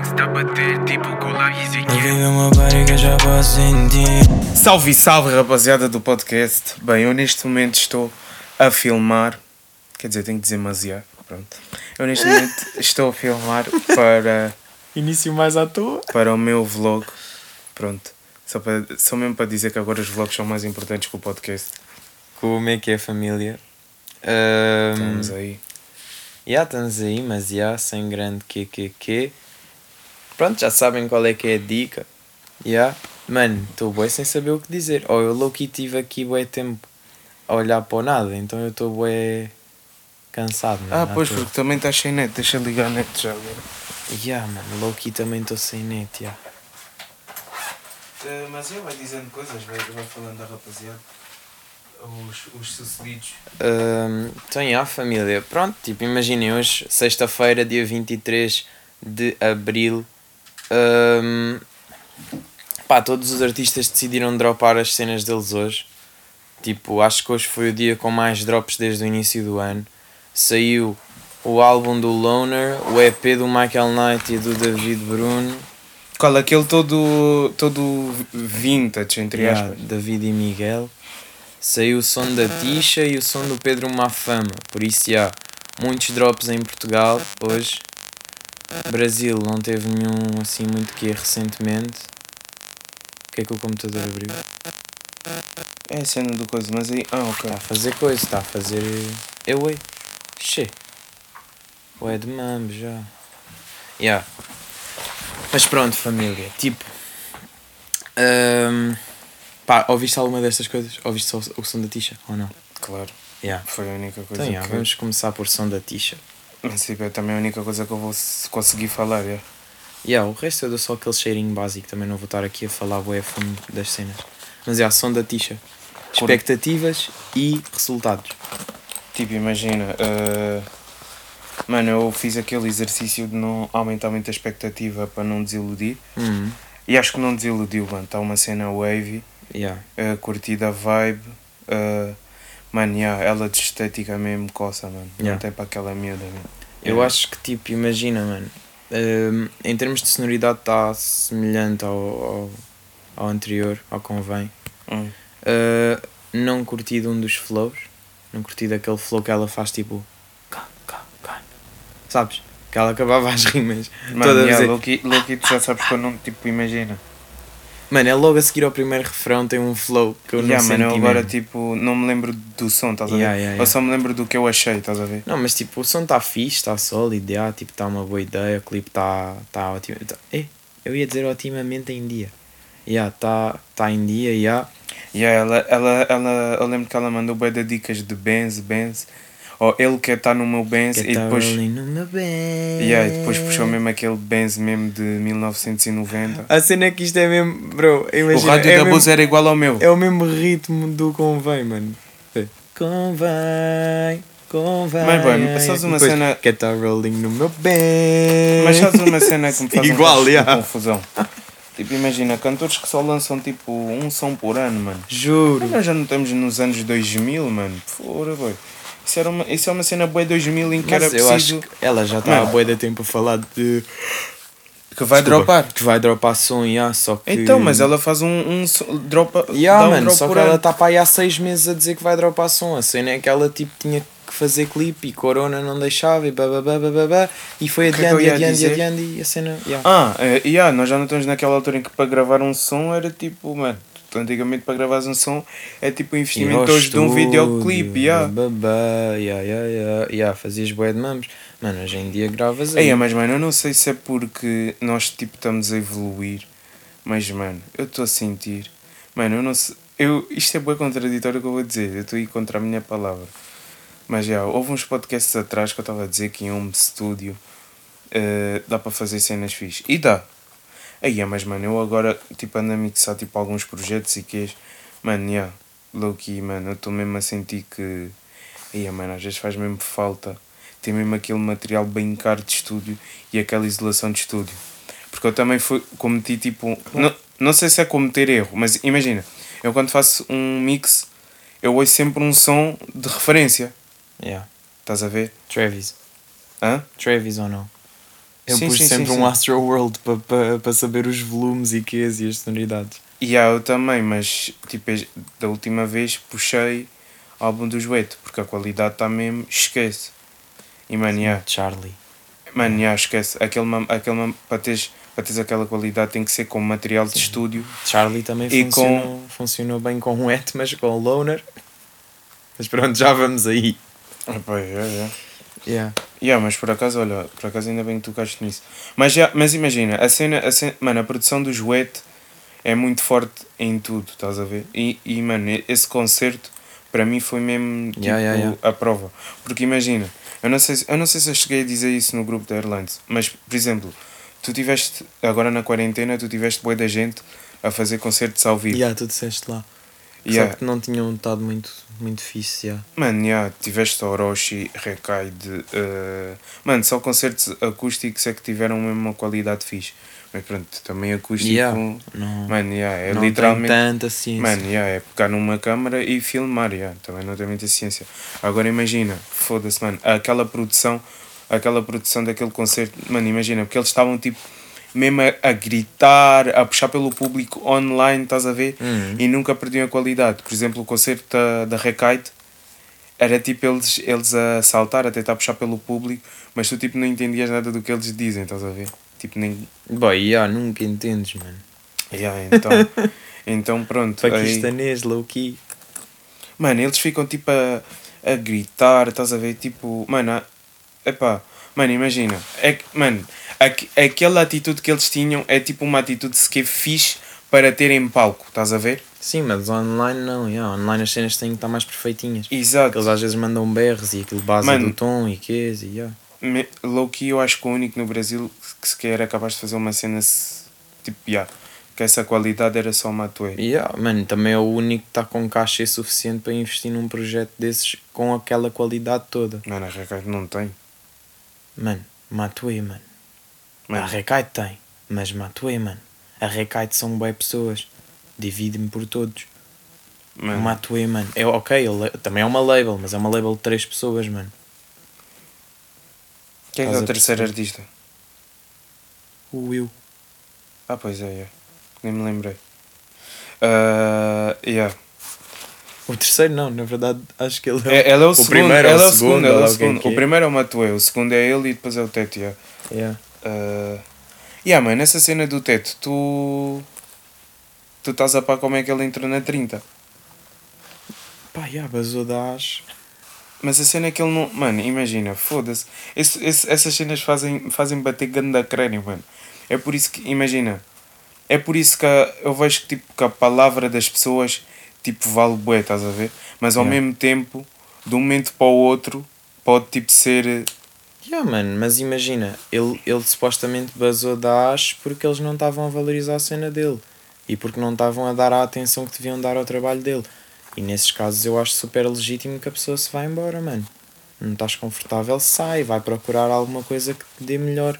flex, tá a bater tipo e. Salve, salve rapaziada do podcast. Bem, eu neste momento estou a filmar. Quer dizer, tenho que dizer maziar. Pronto. Eu neste momento estou a filmar para, Início mais à toa. para o meu vlog. Pronto. Só, para, só mesmo para dizer que agora os vlogs são mais importantes que o podcast. Como é que é, família? Ahm, Estamos aí. Já estamos aí, mas já sem grande QQQ. Pronto, já sabem qual é que é a dica. Já. Mano, estou bué sem saber o que dizer. Ou eu louco tive aqui bué tempo a olhar para o nada, então eu estou bué cansado. Ah, mano, à pois, porque também estás sem net. Deixa ligar a net já agora. Ya, mano, Loki também estou sem net, já. mas eu vai dizendo coisas, vai, vai falando da rapaziada. Os, os sucedidos. Ahm, então, já, família. Pronto, tipo, imaginem hoje, sexta-feira, dia 23 de abril. Ahm, pá, todos os artistas decidiram dropar as cenas deles hoje. Tipo, acho que hoje foi o dia com mais drops desde o início do ano. Saiu o álbum do Loner, o EP do Michael Knight e do David Bruno. Qual? Aquele todo, todo vintage, entre Yeah, aspas. David e Miguel. Saiu o som da Tisha e o som do Pedro Mafama. Por isso, há muitos drops em Portugal hoje. Brasil não teve nenhum assim muito que recentemente. O que é que o computador abriu? É a cena do coisa, mas aí. Ah, ok. Está a fazer coisa, está a fazer. Eu, ei. Che. Ué, de mambo já. Yeah. Mas pronto, família. Tipo. ahm, pá, ouviste alguma destas coisas? Ouviste só o som da Tisha ou não? Claro. Yeah. Foi a única coisa Então, yeah, que. vamos começar por som da Tisha. Tipo, é também a única coisa que eu vou conseguir falar. É. Yeah, o resto eu dou só aquele cheirinho básico. Também não vou estar aqui a falar a fundo das cenas. Mas é, yeah, som da Tisha. Expectativas e resultados. Tipo, imagina. eh, Mano, eu fiz aquele exercício de não aumentar muito a expectativa para não desiludir. Uhum. E acho que não desiludiu, mano. Está uma cena wavy, Yeah. uh, curtida a vibe. eh, mano, yeah, ela de estética mesmo coça, mano. Yeah. Não tem para aquela miúda, mano. Eu Yeah. acho que, tipo, imagina, mano. hum, em termos de sonoridade, está semelhante ao, ao, ao anterior, ao convém. Hum. Uh, não curti de um dos flows. Não curti daquele flow que ela faz, tipo. Sabes? Que ela acabava as rimas. Mano, toda yeah, dizer- Loki, Loki, tu já sabes que eu não, tipo, imagina. Mano, é logo a seguir ao primeiro refrão tem um flow que eu não Yeah, senti mano, eu agora, tipo, não me lembro do som, estás a ver? Yeah, yeah, Eu yeah. só me lembro do que eu achei, estás a ver? Não, mas tipo, o som está fixe, está sólido, yeah, tipo, está uma boa ideia, o clipe está tá ótimo. Tá, eh, eu ia dizer otimamente em dia. Yeah, está tá em dia, yeah. Yeah, ela, ela, ela, eu lembro que ela mandou bué de dicas de Benz, Benz. Ou ele quer estar no meu Benz Que e depois. rolling no meu bem. Yeah, e depois puxou mesmo aquele Benz mesmo de 1990. A cena é que isto é mesmo, bro, O imagina, rádio é, da Bose era igual ao meu. é o mesmo ritmo do convém, mano. Vê. Convém, convém. Mas, mano, sabes uma Depois, cena- Que tá rolling no meu bem. Mas sabes uma cena que me faz Igual, um yeah. confusão? Tipo, imagina, cantores que só lançam tipo um som por ano, mano. Juro. Nós já não estamos nos anos 2000, mano. Fora, boy. Isso, era uma, isso é uma cena boa 2000 em que Mas era eu preciso... acho que ela já está há bué de tempo a falar de Que vai Desculpa, dropar. Que vai dropar som, yeah, só que. Então, mas ela faz um, um dropa, Yeah, dá um mano, drop só por que ela está para aí há seis meses a dizer que vai dropar som. A cena é que ela tipo tinha que fazer clipe e Corona não deixava e bababá, bababá, e foi é adiando, e ia adiando, e adiando e a cena. Yeah. Ah, é, yeah, nós já não estamos naquela altura em que para gravar um som era tipo, mano, antigamente para gravares um som é tipo Ir investimento hoje de um estúdio, videoclipe, yeah. bababá, yeah, yeah, yeah, yeah, fazias bué de mamos. Mano, hoje em dia gravas aí. Ei, mas mano, eu não sei se é porque nós tipo estamos a evoluir, mas mano, eu estou a sentir, mano, eu não sei, eu, isto é bem contraditório o que eu vou dizer, eu estou a ir contra a minha palavra. Mas já, houve uns podcasts atrás que eu estava a dizer que em home studio eh, dá para fazer cenas fixe. E dá. Aí, mas mano, eu agora tipo ando a mixar tipo alguns projetos e que Mano, yeah, low key, mano, eu estou mesmo a sentir que. Aí, mano, às vezes faz mesmo falta ter mesmo aquele material bem caro de estúdio e aquela isolação de estúdio. Porque eu também fui, cometi tipo. Não, não sei se é cometer erro, mas imagina, eu quando faço um mix, eu ouço sempre um som de referência. Yeah. Estás a ver? Travis. Hã? Travis ou não? Eu Sim, pus sim, sempre sim, um. Astro World para pa, pa saber os volumes e Qs e as sonoridades. E há eu também, mas tipo, da última vez puxei álbum do Joete, porque a qualidade está mesmo, esquece. E mano, yeah, Charlie. mano, yeah, esquece. Aquele, aquele, para, teres, para teres aquela qualidade tem que ser com material de estúdio. Charlie também E funcionou, funcionou bem com o Et, mas com o Loner. Mas pronto, já vamos aí. Epá, yeah, yeah. Yeah. Yeah, mas por acaso, olha, por acaso ainda bem que tu tocaste nisso. Mas, já, mas imagina, a cena, a cena, mano, a produção do Joete é muito forte em tudo, estás a ver? E, e mano, esse concerto para mim foi mesmo tipo, Yeah, yeah, yeah. a prova. Porque imagina, eu não, sei, se- eu não sei se eu cheguei a dizer isso no grupo da Airlines, mas por exemplo, tu tiveste, agora na quarentena, tu tiveste boa da gente a fazer concertos ao vivo. Yeah, tu disseste lá. Yeah. Só que não tinham estado muito, muito fixe, yeah. Mano, yeah, tiveste Orochi, Recaide. Uh... Mano, só concertos acústicos é que tiveram mesmo uma qualidade fixe. Mas pronto, também acústico. Yeah. Não, Mano, yeah, é não literalmente. tem tanta ciência. Mano, yeah, é pegar numa câmara e filmar, yeah, também não tem muita ciência. Agora imagina, foda-se, mano, aquela produção, aquela produção daquele concerto, mano, imagina, porque eles estavam tipo mesmo a, a gritar, a puxar pelo público online, estás a ver? Uhum. E nunca perdiam a qualidade. Por exemplo, o concerto da, da Recaite era tipo eles, eles a saltar, a tentar puxar pelo público, mas tu tipo não entendias nada do que eles dizem, estás a ver? Tipo, nem. Boy, yeah, nunca entendes, mano. Yeah, então, então pronto. aí- Paquistanês, low key. Mano, eles ficam tipo a, a gritar, estás a ver? Tipo, mano, epá, mano, imagina, é que, mano, aqu aquela atitude que eles tinham é tipo uma atitude sequer fixe para ter em palco, estás a ver? Sim, mas online não, yeah. online as cenas têm que estar mais perfeitinhas. Porque Exato. eles às vezes mandam berros e aquilo base Mano. do tom e quês e yeah. Me- Low key, eu acho que o único no Brasil que sequer era capaz de fazer uma cena tipo, yeah, que essa qualidade era só uma atuê. Yeah, mano, também é o único que está com caixa suficiente para investir num projeto desses com aquela qualidade toda. Mano, a Recaide não tem. Mano, Matuê, mano. A Recaide tem, mas Matuê, mano. A Recaide são bué pessoas. Divide-me por todos. O mano, Matuê, mano. É ok, ele é- também é uma label, mas é uma label de três pessoas, mano. quem é, que é o terceiro artista? O Will. Ah, pois é, yeah. nem me lembrei. Ah, yeah. O terceiro não, na verdade acho que ele É, ele é o, segundo, primeiro ele é é o segundo, ele é o lá o é segundo. O é. primeiro é o Matuê, o segundo é ele e depois é o Teto, yeah. Yeah. Uh, yeah, mano, essa cena do teto, tu. Tu estás a par como é que ele entrou na 30. Pá, yeah, basou da Ash. Mas a cena é que ele não. Mano, imagina, foda-se. Esse- esse- essas cenas fazem, fazem bater ganda crânio, mano. É por isso que. Imagina. É por isso que a- eu vejo que, tipo, que a palavra das pessoas tipo, vale bué, estás a ver? Mas ao Yeah. mesmo tempo, de um momento para o outro, pode tipo ser. Yeah, mano, mas imagina, ele, ele supostamente basou da Ash porque eles não estavam a valorizar a cena dele e porque não estavam a dar a atenção que deviam dar ao trabalho dele. E nesses casos eu acho super legítimo que a pessoa se vá embora, mano. Não estás confortável, sai, vai procurar alguma coisa que te dê melhor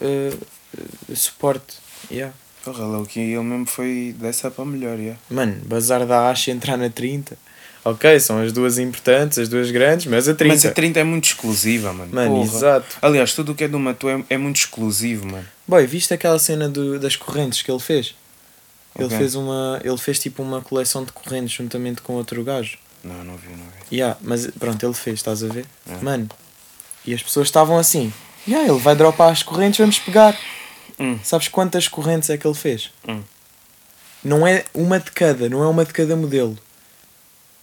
eh, eh, suporte. Yeah. Porra, Loki, ele mesmo foi dessa para melhor, yeah. Mano, bazar da Ash e entrar na 30. Ok, são as duas importantes, as duas grandes, mas a 30. Mas a 30 é muito exclusiva, mano. Mano, Porra. exato. Aliás, tudo o que é do Matu é, é muito exclusivo, mano. Boy, viste aquela cena do, das correntes que ele fez? Ele Ok. fez uma. Ele fez tipo uma coleção de correntes juntamente com outro gajo. Não, não vi, não vi. Yeah, mas pronto, ele fez, estás a ver? É. Mano. E as pessoas estavam assim. Yeah, ele vai dropar as correntes, vamos pegar. Hum. Sabes quantas correntes é que ele fez? Hum. Não é uma de cada, não é uma de cada modelo.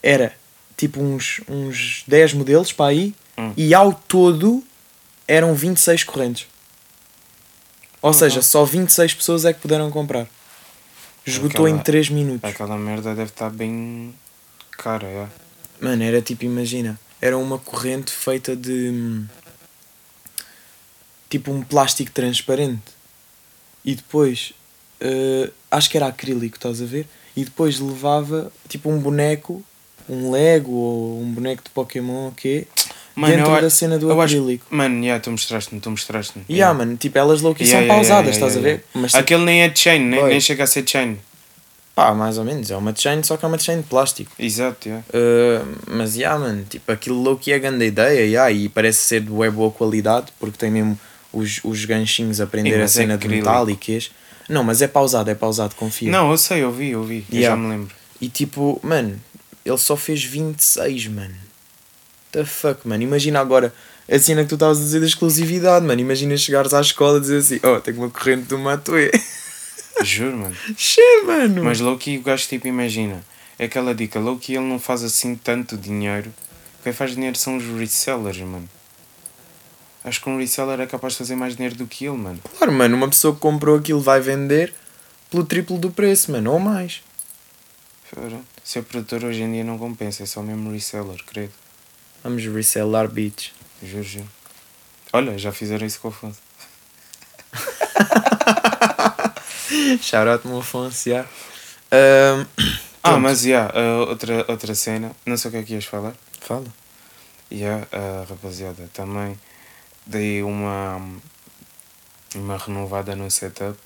Era tipo uns, uns 10 modelos para aí Hum. e ao todo eram 26 correntes. Ou Uhum. seja, só 26 pessoas é que puderam comprar. Esgotou Aquela- em 3 minutos. Aquela merda deve estar bem cara, é. Mano, era tipo, imagina, era uma corrente feita de tipo um plástico transparente e depois eh, acho que era acrílico, estás a ver? E depois levava tipo um boneco, um Lego ou um boneco de Pokémon, o quê? Mano, dentro eu da cena do eu acho- acrílico. Mano, yeah, tu mostraste-me, tu mostraste-me. E yeah, mano, tipo, elas key Yeah, são yeah, pausadas, yeah, estás yeah, a ver? Mas tipo, Aquele nem é de chain, nem, nem chega a ser chain. pá, mais ou menos, é uma chain, só que é uma chain de plástico. Exato, yeah. Uh, mas, yeah, mano, tipo, aquilo low que é grande ideia, yeah, e parece ser de bué boa qualidade, porque tem mesmo os, os ganchinhos a prender a é cena de acrílico. metálicas. Não, mas é pausado, é pausado, confia. Não, eu sei, eu vi, eu vi. Eu Yeah. já me lembro. E tipo, mano, ele só fez 26, mano. The fuck, mano. Imagina agora a cena que tu estavas a dizer da exclusividade, mano. Imagina chegares à escola e dizer assim: Oh, tenho uma corrente do Matoe. Juro, mano. Che, mano. Mas Loki, o gajo, tipo, imagina. É aquela dica. Loki, ele não faz assim tanto dinheiro. Quem faz dinheiro são os resellers, mano. Acho que um reseller é capaz de fazer mais dinheiro do que ele, mano. Claro, mano, uma pessoa que comprou aquilo vai vender pelo triplo do preço, mano, ou mais. Fora. Ser produtor hoje em dia não compensa, é só mesmo reseller, credo. Vamos resellar beats. Juro, juro. Olha, já fizeram isso com o Afonso. Shout out, meu Afonso, yeah. Ahm, Ah, mas, yeah, uh, outra, outra cena. Não sei o que é que ias falar. Fala. Yeah, uh, rapaziada, também dei uma, uma renovada no setup.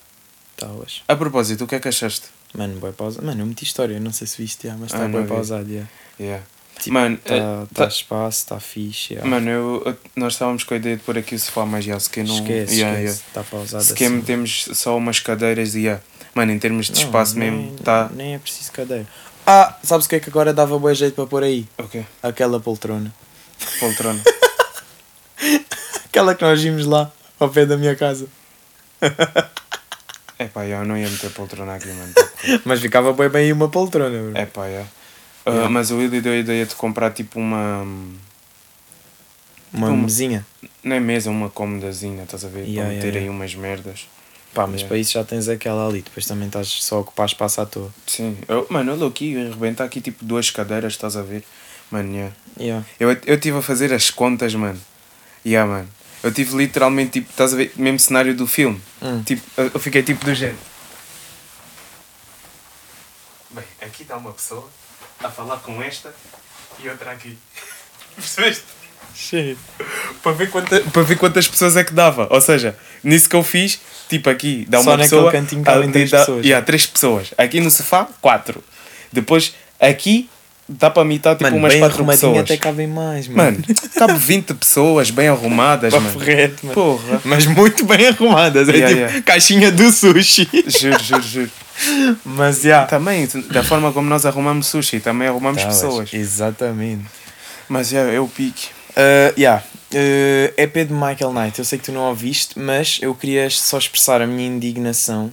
Talas. A propósito, o que é que achaste? Mano, boy pausado. Mano, eu meti história, não sei se viste, yeah, mas Ah, está não bem pausado, yeah. Yeah. Tipo, Mano, Está eh, tá tá- espaço, está fixe. Yeah. Mano, eu, eu- nós estávamos com a ideia de pôr aqui o sofá, mas já, se que não. esquece, yeah, esquece. Está pausado Se que assim. temos só umas cadeiras e yeah. Mano, em termos de Não, espaço nem, mesmo, tá. Nem é preciso cadeira. Ah, sabes o que é que agora dava bom jeito para pôr aí? Ok, Aquela poltrona. poltrona. Aquela que nós vimos lá, ao pé da minha casa. é pá, eu não ia meter poltrona aqui, mano. Mas ficava bem bem uma poltrona, bro. É pá, yeah. Uh, Yeah. Mas o Willy deu a ideia de comprar tipo uma. Uma uma- mesinha. Não é mesa, uma cômodazinha, estás a ver? Yeah, para meter aí umas merdas. Pá, mas para isso já tens aquela ali. Depois também estás só a ocupar espaço à toa. Sim, eu, mano, olha aqui, arrebentar aqui tipo duas cadeiras, estás a ver? Mano, yeah. Eu eu estive a fazer as contas, mano. Yeah, mano. Eu tive literalmente, tipo, estás a ver, mesmo cenário do filme. Hum. Tipo, eu fiquei tipo do género. Bem, aqui está uma pessoa a falar com esta e outra aqui. Percebeste? Cheio. Para ver, quanta, para ver quantas pessoas é que dava. Ou seja, nisso que eu fiz, tipo aqui, dá Só uma naquele pessoa. cantinho cabem ali três dá- pessoas. Yeah, três pessoas. Aqui no sofá, quatro. Depois, aqui, dá para mim estar tipo Mano, umas bem quatro arrumadinho pessoas. até cabem mais, mano. Mano, cabe 20 pessoas bem arrumadas, mano. reto, mano. Porra. Mas muito bem arrumadas. É Yeah, tipo yeah. caixinha do sushi. Juro, juro, juro. Mas já. Também, da forma como nós arrumamos sushi, também arrumamos Tá, pessoas. Exatamente. Mas é, é o pique. Uh, yeah. Uh, EP de Michael Knight. Eu sei que tu não ouviste, mas eu queria só expressar a minha indignação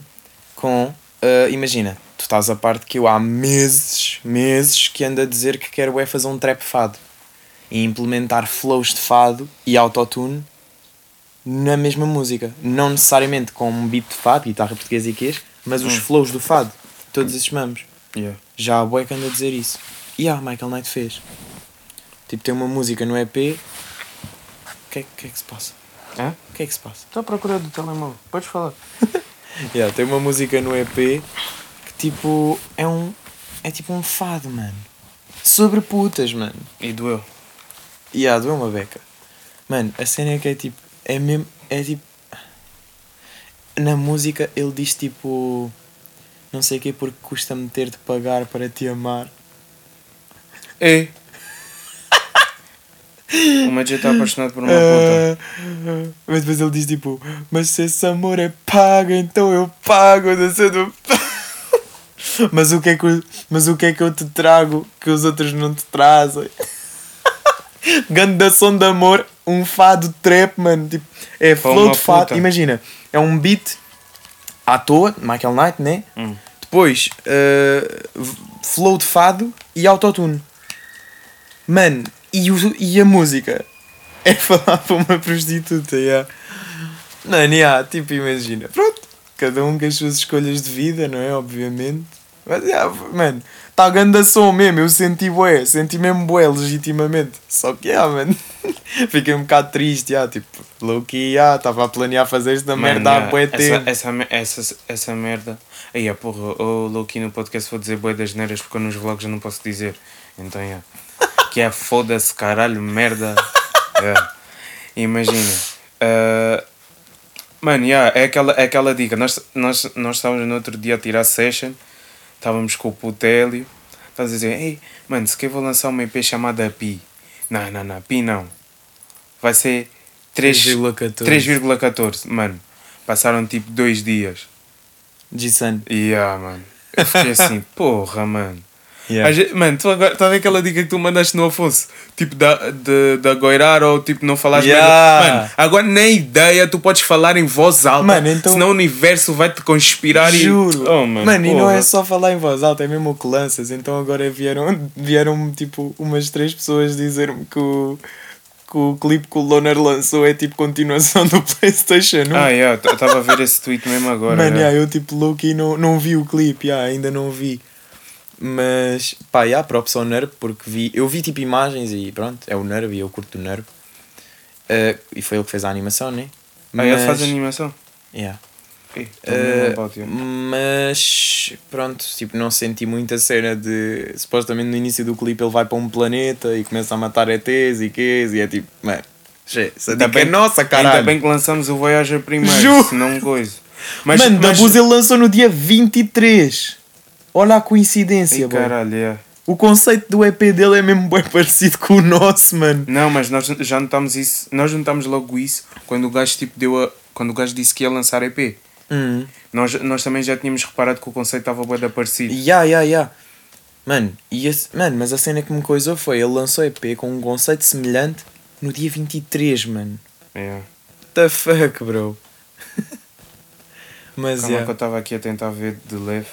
com. Uh, imagina, tu estás a parte que eu há meses, meses que ando a dizer que quero é fazer um trap fado e implementar flows de fado e autotune na mesma música. Não necessariamente com um beat de fado, guitarra portuguesa e quês, mas os flows do fado, todos esses mamos. Yeah. Já há bué que anda a dizer isso. E ah, Michael Knight fez. Tipo, tem uma música no EP. O que, é, que é que se passa? Hã? O que é que se passa? Estou à procura do telemóvel. Podes falar. Yeah, tem uma música no EP que tipo é um. É tipo um fado, mano. Sobre putas, mano. E doeu. E yeah, doeu uma beca. Mano, a cena é que é tipo. É mesmo. É tipo. Na música ele diz tipo. Não sei o que porque custa-me ter de pagar para te amar. É. o Major está apaixonado por uma puta. Ah, mas depois ele diz tipo, mas se esse amor é pago, então eu pago, não sei do mas o que é que eu, mas o que é que eu te trago que os outros não te trazem? Ganda som de amor, um fado trap, mano. Tipo, é flow de fado. puta. Imagina, é um beat à toa, Michael Knight, né? Hum. Depois, uh, flow de fado e autotune. Mano, e, o- e a música? É falar para uma prostituta, yeah. Mano, yeah, tipo, imagina. Pronto, cada um com as suas escolhas de vida, não é? Obviamente. Mas, yeah, mano, está ganda som mesmo. Eu senti bué, senti mesmo bué, legitimamente. Só que, yeah, mano, fiquei um bocado triste, yeah, tipo, low-key, yeah, estava a planear fazer esta Mano, merda há yeah, bué essa, tempo. essa, me- essa, essa merda. Aí, a porra, o Loki no podcast vou dizer bué das neiras porque nos vlogs eu não posso dizer. Então, yeah. Que é foda-se, caralho, merda. Yeah. Imagina. Uh, mano, yeah, é, aquela, é aquela dica. Nós, nós, nós estávamos no outro dia a tirar session, estávamos com o Putélio. Estás a dizer, ei, mano, se que eu vou lançar uma EP chamada Pi. Não, não, não, Pi não. Vai ser 3 3,14. 3,14. Mano, passaram tipo dois dias. G-Sun. E ah, mano. Eu fiquei assim, porra, mano. Yeah. Ve- Mano, tu agora, tá a ver aquela dica que tu mandaste no Afonso? Tipo, da, de, de agoirar ou tipo, não falares Yeah. Mano, agora nem ideia, tu podes falar em voz alta. Mano, então- Senão o universo vai te conspirar Juro. e. Oh, mano, mano, e não é só falar em voz alta, é mesmo o que lanças. Então agora vieram, vieram tipo umas três pessoas dizer-me que o, que o clipe que o Loner lançou é tipo continuação do PlayStation 1. Ah, yeah, estava a ver esse tweet mesmo agora. Mano, yeah. yeah, eu tipo Loki não, não vi o clipe, yeah, ainda não vi. Mas pá, yeah, props ao Nerv, porque vi, eu vi tipo imagens e pronto, é o Nerv e eu curto o Nerv. Uh, e foi ele que fez a animação, né? Ah, ele faz animação? Yeah. Mesmo Uh, mas pronto, tipo, não senti muita cena de supostamente no início do clipe ele vai para um planeta e começa a matar ETs e quês e é tipo, mano, essa Ainda dica é bem- nossa, caralho. Ainda bem que lançamos o Voyager primeiro, Juro. senão coisa. Mas, mano, mas... Dabuz ele lançou no dia 23. Olha a coincidência, Ei, bro. caralho, yeah. O conceito do EP dele é mesmo bem parecido com o nosso, mano. Não, mas nós já notámos isso, nós notámos logo isso quando o gajo tipo deu a, quando o gajo disse que ia lançar EP. Hum. Nós, nós também já tínhamos reparado que o conceito estava bem parecido. Ya, ya, ya. Mano, e esse, mano, mas a cena que me coisou foi ele lançou EP com um conceito semelhante no dia 23, mano. Yeah. What the fuck, bro? mas Calma é. que eu estava aqui a tentar ver de leve.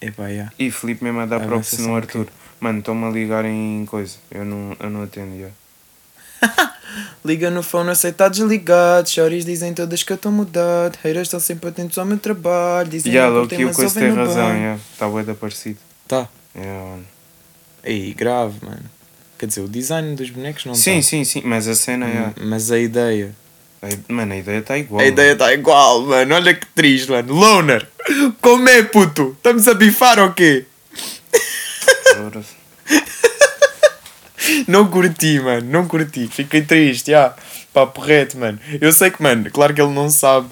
Epá, yeah. E Felipe mesmo a dar props no Arthur. Mano, estão-me a ligar em coisa. Eu não, eu não atendo, yeah. Liga no fone, aceita desligado. Choris dizem todas que eu estou mudado. Haters estão sempre atentos ao meu trabalho. Dizem Yeah, que logo que o coisa tem razão, yeah. Está bem da parecido. Tá. Yeah, mano. Ei, grave, mano. Quer dizer, o design dos bonecos não Sim, tá. sim, sim, mas a cena é. Mas a ideia. Mano, a ideia está igual. A ideia está igual, mano. Olha que triste, mano. Loner, como é, puto? Estamos a bifar ou quê? mano. Não curti, mano. Não curti. Fiquei triste, já. Papo reto, mano. Eu sei que, mano, claro que ele não sabe,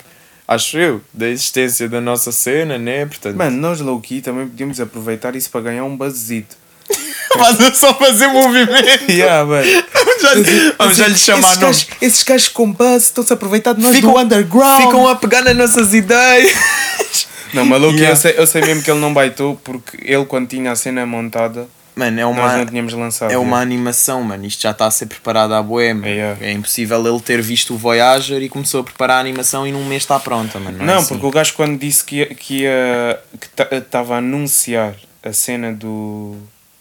acho eu, da existência da nossa cena, né? Portanto, Mano, nós low-key também podíamos aproveitar isso para ganhar um buzzito. Mas é só fazer movimento. Yeah, mano. Vamos já, vamos já lhe chamar esses nome. gajos, esses gajos com buzz estão-se a aproveitar de nós Ficam- do underground. Ficam a pegar nas nossas ideias. Não, low-key Yeah. eu, sei, eu sei mesmo que ele não baitou porque ele, quando tinha a cena montada, Mano, é nós uma, não tínhamos lançado. é uma animação, mano. Isto já está a ser preparado à boema. Yeah. É impossível ele ter visto o Voyager e começou a preparar a animação e num mês está pronta, mano. Não, Não, é assim. porque o gajo quando disse que ia, que ia que estava a anunciar a cena do,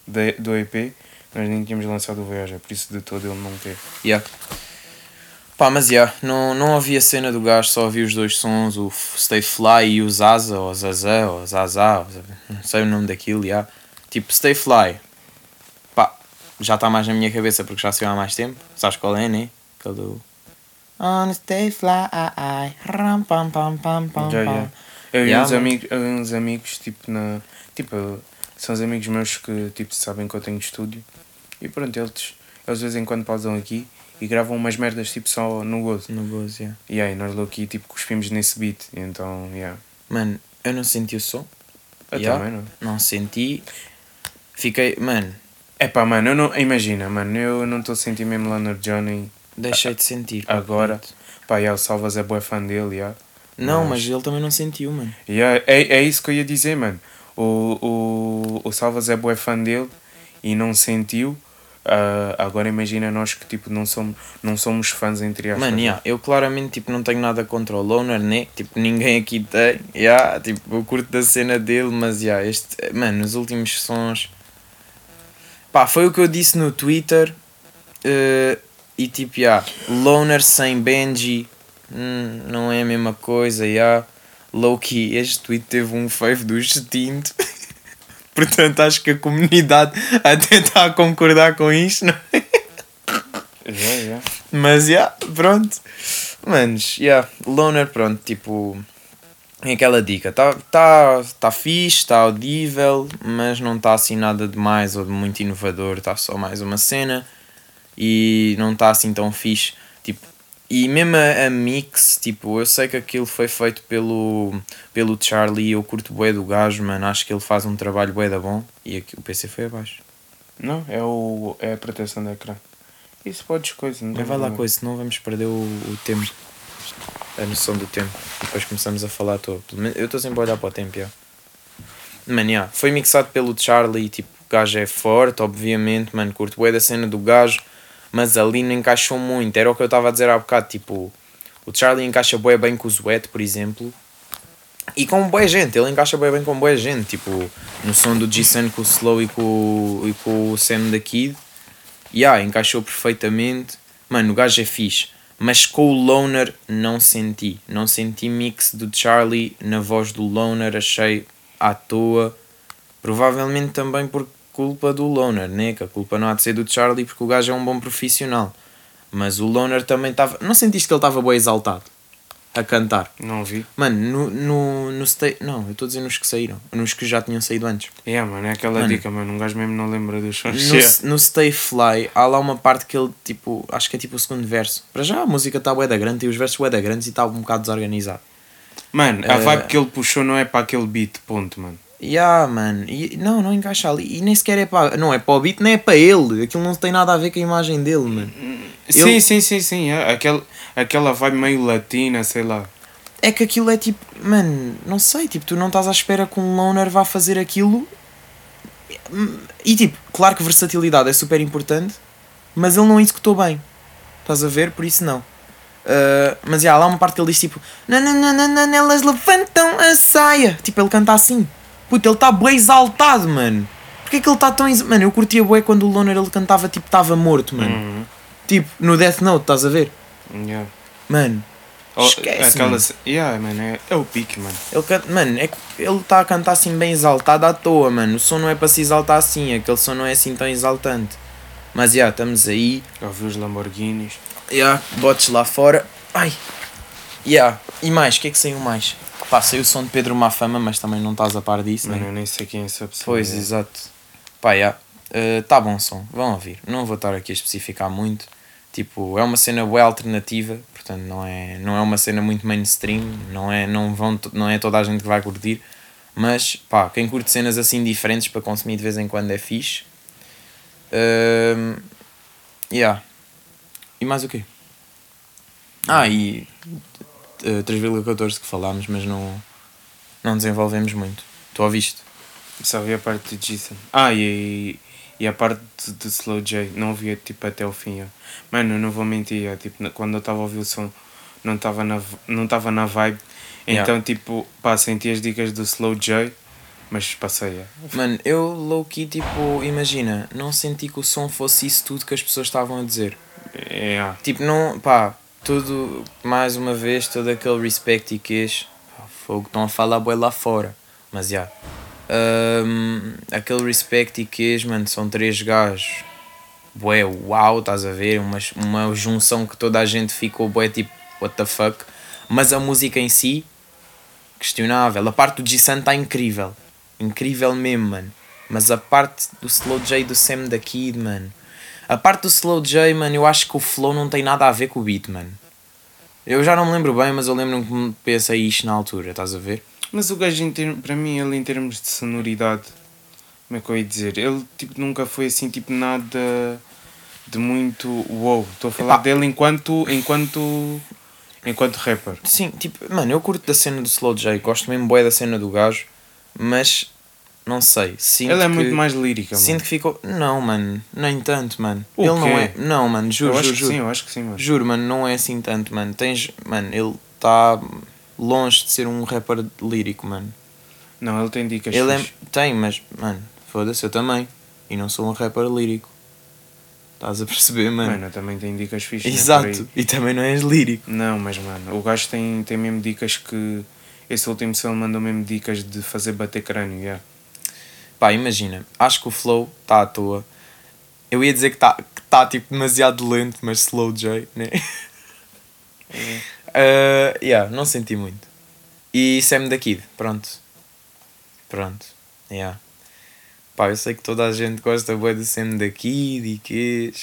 da- do EP, nós nem tínhamos lançado o Voyager, por isso de todo ele não teve. Yeah. Pá, mas yeah, não, não havia cena do gajo, só ouvi os dois sons, o Stay Fly e o Zaza, ou Zaza, ou Zaza, ou não sei o nome daquilo, yeah. Tipo, Stay Fly, pá, já está mais na minha cabeça porque já saiu há mais tempo, sabes qual é, né? Aquele do... On a Stay Fly, ram, pam, pam, pam, pam, Já, pam. Eu e Yeah, uns, amigos, uns amigos, tipo, na, tipo, são os amigos meus que tipo, sabem que eu tenho estúdio e pronto, eles, eles de vez em quando pausam aqui e gravam umas merdas tipo só no gozo. No gozo, yeah. E aí nós aqui tipo cuspimos nesse beat, então, yeah. Mano, eu não senti o som, Eu Yeah. também não. não senti, fiquei, mano, É pá, mano, eu não, imagina, mano, eu não estou a sentir mesmo no Johnny. deixei de sentir. Agora? pronto. Pá, yeah, o Salvas é boa fã dele, yeah. Não, Mas- mas ele também não sentiu, mano. Yeah, é, é isso que eu ia dizer, mano. O, o, o Salvas é bué fã dele e não sentiu. Ah, agora imagina nós que tipo, não, somos, não somos fãs entre aspas. Mano, yeah, eu claramente tipo, não tenho nada contra o Loner, né? Tipo, ninguém aqui tem. Yeah, tipo, eu curto da cena dele, mas yeah, este, mano, os últimos sons. Pá, foi o que eu disse no Twitter. eh, e tipo, yeah, Loner sem Benji hum, não é a mesma coisa. Yeah. Low-key, este tweet teve um fave do extinto. Portanto, acho que a comunidade até está a concordar com isto, não é? Yeah, yeah. Mas, já, yeah, pronto. Manos, já, yeah, Loner, pronto, tipo... Tem aquela dica, tá, tá, tá fixe, tá audível, mas não tá assim nada demais ou de muito inovador, tá só mais uma cena e não tá assim tão fixe, e mesmo a, a mix, tipo, eu sei que aquilo foi feito pelo, pelo Charlie, eu curto bué do gajo, mano, acho que ele faz um trabalho bué da bom e aqui, o PC foi abaixo. Não, é, o, é a proteção do ecrã. Isso podes coisa, não vai lá coisa, senão vamos perder o, o tempo. A noção do tempo. E depois começamos a falar menos- Eu estou sempre a olhar para o tempo, já. Mano, yeah, foi mixado pelo Charlie, tipo, o gajo é forte, obviamente, mano, curto bué da cena do gajo, mas ali não encaixou muito. Era o que eu estava a dizer há bocado, tipo, o Charlie encaixa bué bem com o Zuete, por exemplo, e com boa gente, ele encaixa bué bem com boa gente, tipo, no som do G-Sun com o Slow e com, e com o Sam da Kid, yeah, encaixou perfeitamente. Mano, o gajo é fixe. Mas com o Loner não senti. Não senti mix do Charlie na voz do Loner, achei à toa. Provavelmente também por culpa do Loner, né? Que a culpa não há de ser do Charlie porque o gajo é um bom profissional. Mas o Loner também estava. Não sentiste que ele estava bem exaltado a cantar? Não vi. Mano, no, no, no stay. Não, eu estou a dizer nos que saíram. Nos que já tinham saído antes. É, mano, é aquela Mano. dica, mano. Um gajo mesmo não lembra dos sons. No, no Stay Fly há lá uma parte que ele tipo, acho que é tipo o segundo verso. Para já a música está bué da grande, tem os versos bué da grandes e está um bocado desorganizado. Mano, a Eh, vibe que ele puxou não é para aquele beat, ponto, mano. E ah, mano, e, não, não encaixa ali. E nem sequer é para. Não é para o beat, nem é para ele. Aquilo não tem nada a ver com a imagem dele, mano. Sim, Ele- sim, sim, sim. É. Aquele, aquela vibe meio latina, sei lá. É que aquilo é tipo, mano, não sei, tipo, tu não estás à espera que um loner vá fazer aquilo. E tipo, claro que versatilidade é super importante, mas ele não executou bem. Estás a ver? Por isso não. Ah, mas já, há lá uma parte que ele diz tipo, nananana, elas levantam a saia. Tipo, ele canta assim. Puta, ele está bué exaltado, mano. Porquê que ele está tão. ex- Mano, eu curtia bué quando o loner ele cantava tipo, estava morto, mano. Uhum. Tipo, no Death Note, estás a ver? Yeah. Mano, Oh, esquece, aquela... mano. Yeah, mano, é, é o pique, mano. Ele canta, mano, é que ele está a cantar assim bem exaltado à toa, mano. O som não é para se exaltar assim, aquele som não é assim tão exaltante. Mas já, estamos aí. Já vi os Lamborghinis. Já, botes lá fora. Ai! Já, e mais, o que é que saiu mais? Pá, saiu o som de Pedro Mafama, mas também não estás a par disso, Mano, né? eu nem sei quem é essa pessoa. Pois, é. exato. Pá, já. Uh, tá bom o som, vão ouvir. Não vou estar aqui a especificar muito. Tipo, é uma cena bué alternativa, portanto não é, não é uma cena muito mainstream, não é, não, vão, não é toda a gente que vai curtir, mas pá, quem curte cenas assim diferentes para consumir de vez em quando é fixe. Um, yeah. E mais o quê? Ah, e uh, 3,14 que falámos, mas não, não desenvolvemos muito. Tu ouviste? Só vi a parte de Jason. Ah, e, e a parte de, de Slow J. Não vi tipo até o fim. ó. Mano, eu não vou mentir. ó, tipo, quando eu estava a ouvir o som, não estava na, não na vibe. Yeah. Então, tipo, pá, senti as dicas do Slow J. Mas passei. Mano, eu low key, tipo, imagina, não senti que o som fosse isso tudo que as pessoas estavam a dizer. É, ah, Tipo, não, pá, tudo, mais uma vez, todo aquele respect e queijo, pá, fogo, estão a falar boi lá fora. Mas já, Ahm, aquele respect e queijo, mano, são três gajos, bué, uau, estás a ver, uma, uma junção que toda a gente ficou bué, tipo, what the fuck. Mas a música em si, questionável. A parte do G-Sun está incrível. Incrível mesmo, mano. Mas a parte do Slow J do Sam da Kid, mano. A parte do Slow J, mano, eu acho que o flow não tem nada a ver com o beat, mano. Eu já não me lembro bem, mas eu lembro-me que me pensei isto na altura, estás a ver? Mas o gajo, termos, para mim, ele em termos de sonoridade, como é que eu ia dizer? Ele tipo, nunca foi assim, tipo, nada de muito wow. Estou a falar Epá. dele enquanto, enquanto, enquanto rapper. Sim, tipo, mano, eu curto da cena do Slow J, gosto mesmo bué da cena do gajo, mas não sei, sinto ele é que- muito mais lírica, mano. Sinto que ficou. Não, mano, nem tanto, mano. O ele não quê? é. Não, mano, juro, eu acho juro, que juro. sim, eu acho que sim, mano. Juro, mano, não é assim tanto, mano. Tens. Mano, ele está longe de ser um rapper lírico, mano. Não, ele tem dicas ele é. Tem, mas, mano, foda-se, eu também. E não sou um rapper lírico. Estás a perceber, mano? Mano, também tem dicas fixas. né, Exato. aí. E também não és lírico. Não, mas mano, o gajo tem, tem mesmo dicas que. Esse último ele mandou mesmo dicas de fazer bater crânio, yeah. Pá, imagina, acho que o flow está à toa. Eu ia dizer que está que tá, tipo demasiado lento, mas slow J, né? Uh, yeah, não senti muito. E Sam da Kid, pronto. Pronto, yeah. Pá, eu sei que toda a gente gosta bué do Sam da Kid e que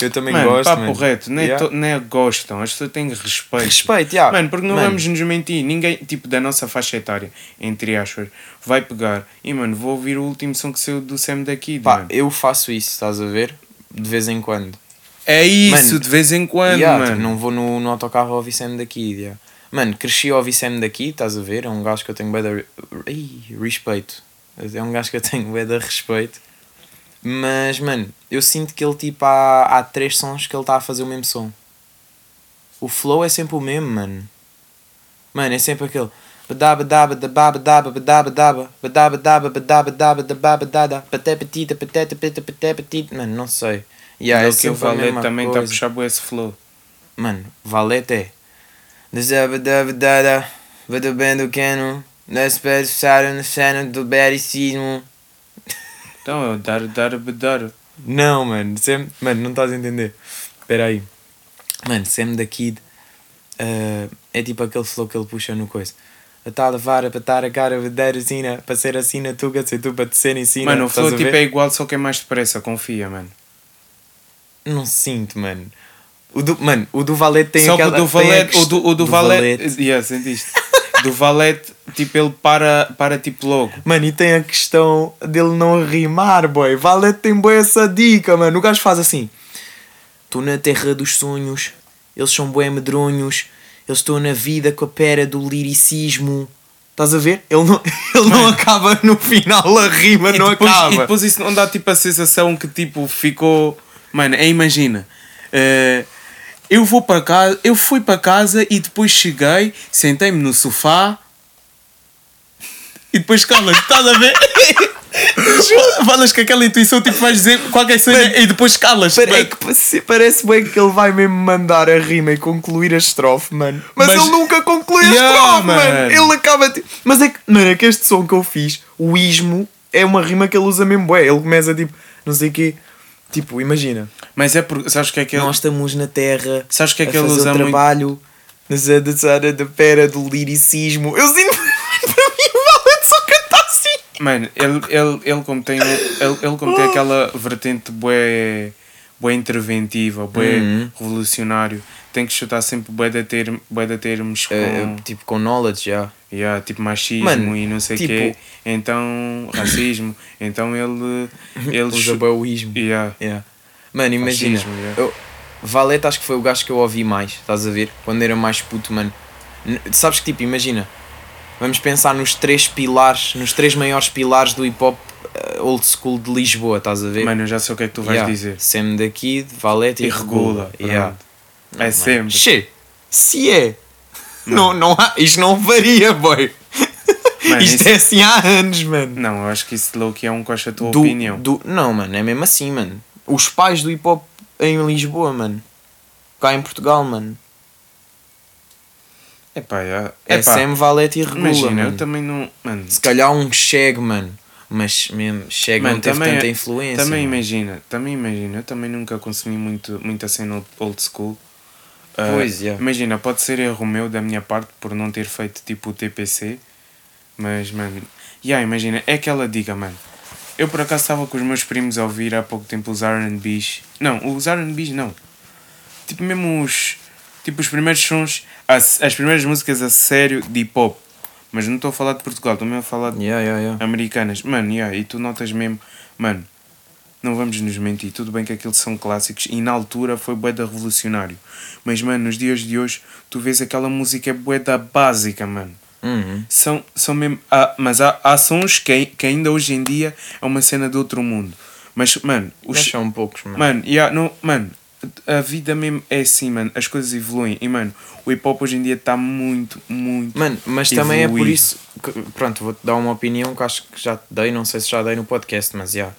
Eu também mano, gosto, papo mano. reto, nem, Yeah. to- nem gostam, as pessoas têm respeito. Respeito, yeah. Mano, porque não Mano, vamos nos mentir, ninguém, tipo, da nossa faixa etária, entre aspas, vai pegar e, mano, vou ouvir o último som que saiu do Sam da Kid, Pá, mano. eu faço isso, estás a ver? de vez em quando. É isso, Mano, de vez em quando, Yeah, mano. tipo, não vou no, no autocarro a ouvir Sam daqui. Yeah. Mano, cresci a ouvir Sam daqui, estás a ver? É um gajo que eu tenho bem de respeito. É um gajo que eu tenho bem de respeito. Mas, mano, eu sinto que ele, tipo, há, há três sons que ele está a fazer o mesmo som. O flow é sempre o mesmo, mano. Mano, é sempre aquele. Badaba daba daba badaba daba badaba daba badaba daba pateta peta Mano, não sei. Yeah, é que o Valete também está a puxar bué esse flow. Mano, Valete é. Desabadabadada, vadabendo cano, na especial na cena do bericismo. Então, é o dar, dar, dar. Não, mano, sempre. Mano, não estás a entender. Espera aí. Mano, Sam da Kid eh, é tipo aquele flow que ele puxa no coisa. A tal vara para estar a cara a sina, para ser assim na tuga, sei tu para te ser em cima. Mano, o flow tipo é igual, só que é mais depressa, confia, mano. Não sinto, mano. O do, mano, o do Valete tem só que aquela. o do tem a Valete, o do, o do, Valete, yeah, sentiste? Do Valete, tipo, ele para, para tipo logo. Mano, e tem a questão dele não rimar, boy. Valete tem boa essa dica, mano. O gajo faz assim: Estou na terra dos sonhos, eles são bué medronhos, eles estão na vida com a pera do liricismo. Estás a ver? Ele não, ele não acaba no final, a rima E não depois, acaba. e depois isso não dá tipo a sensação que tipo ficou. Mano, é imagina. eh, eu vou para casa, eu fui para casa e depois cheguei, sentei-me no sofá e depois calas, estás a ver? Falas com aquela intuição, tipo, vais dizer qualquer cena e depois calas. Pare- é que parece, parece bem que ele vai mesmo mandar a rima e concluir a estrofe, mano. Mas, Mas- ele nunca conclui a Yeah, estrofe, mano. mano. Ele acaba. Tipo... Mas é que, mano, é que este som que eu fiz, o ismo, é uma rima que ele usa mesmo, bué. Ele começa tipo, não sei o quê. Tipo, imagina. Mas é porque, sabes que é que ele. Nós estamos na terra Sabes que é que ele usa o muito? trabalho, nas a da pera do liricismo. Eu sinto para mim o Valente só canta assim. Mano, ele, ele, ele como tem, ele, ele como tem aquela vertente bué, bué interventiva, bué Uhum. revolucionário, tem que chutar sempre bué de, term, bué de termos com, É, tipo, com knowledge, já. yeah, tipo machismo Mano, e não sei o tipo- quê, então racismo, então ele, ele Usa chu- yeah. Yeah. Mano, imagina. Fascismo, eu, Valete acho que foi o gajo que eu ouvi mais, estás a ver? Quando era mais puto, mano. Sabes que tipo, imagina. Vamos pensar nos três pilares, nos três maiores pilares do hip hop eh, old school de Lisboa, estás a ver? Mano, eu já sei o que é que tu vais Yeah. dizer. Sam da Kid, Valete e, E regula. Yeah. É sempre. Che, se é. Não, não há, isto não varia, boy. Mano, isto isso- é assim há anos, mano. Não, eu acho que isso low é um coxa a tua Do- opinião. do- não, mano, é mesmo assim, mano. Os pais do hip hop em Lisboa, mano. Cá em Portugal, mano. Epá. É Epá, Sam Valete e Regula, imagina, mano. eu também não. Mano, Se calhar um Cheg, mano. Mas mesmo, Cheg Mano, não teve tanta é- influência. Também mano. imagina, também imagina, eu também nunca consumi muito, muita cena old- school. Ah, Pois, yeah. Imagina, pode ser erro meu da minha parte por não ter feito tipo o TPC, mas mano, yeah, imagina, é aquela dica, mano. Eu por acaso estava com os meus primos a ouvir há pouco tempo os RBs. Não, os RBs não. Tipo mesmo os. Tipo os primeiros sons, as, as primeiras músicas a sério de hip hop. Mas não estou a falar de Portugal, estou mesmo a falar de Yeah, yeah, yeah. americanas. Mano, yeah, e tu notas mesmo, mano, não vamos nos mentir, tudo bem que aqueles são clássicos e na altura foi bué da revolucionário. Mas, mano, nos dias de hoje, tu vês aquela música é bué da básica, mano. Uhum. São, são mesmo, há, mas há, há sons que, que ainda hoje em dia é uma cena de outro mundo. Mas, mano, os, Mas são poucos, mano. Mano, yeah, não, mano, a vida mesmo é assim, mano. As coisas evoluem. E, mano, o hip hop hoje em dia está muito, muito. Mano, mas também é por evoluído. isso que, pronto, vou-te dar uma opinião que acho que já te dei, não sei se já dei no podcast, mas já.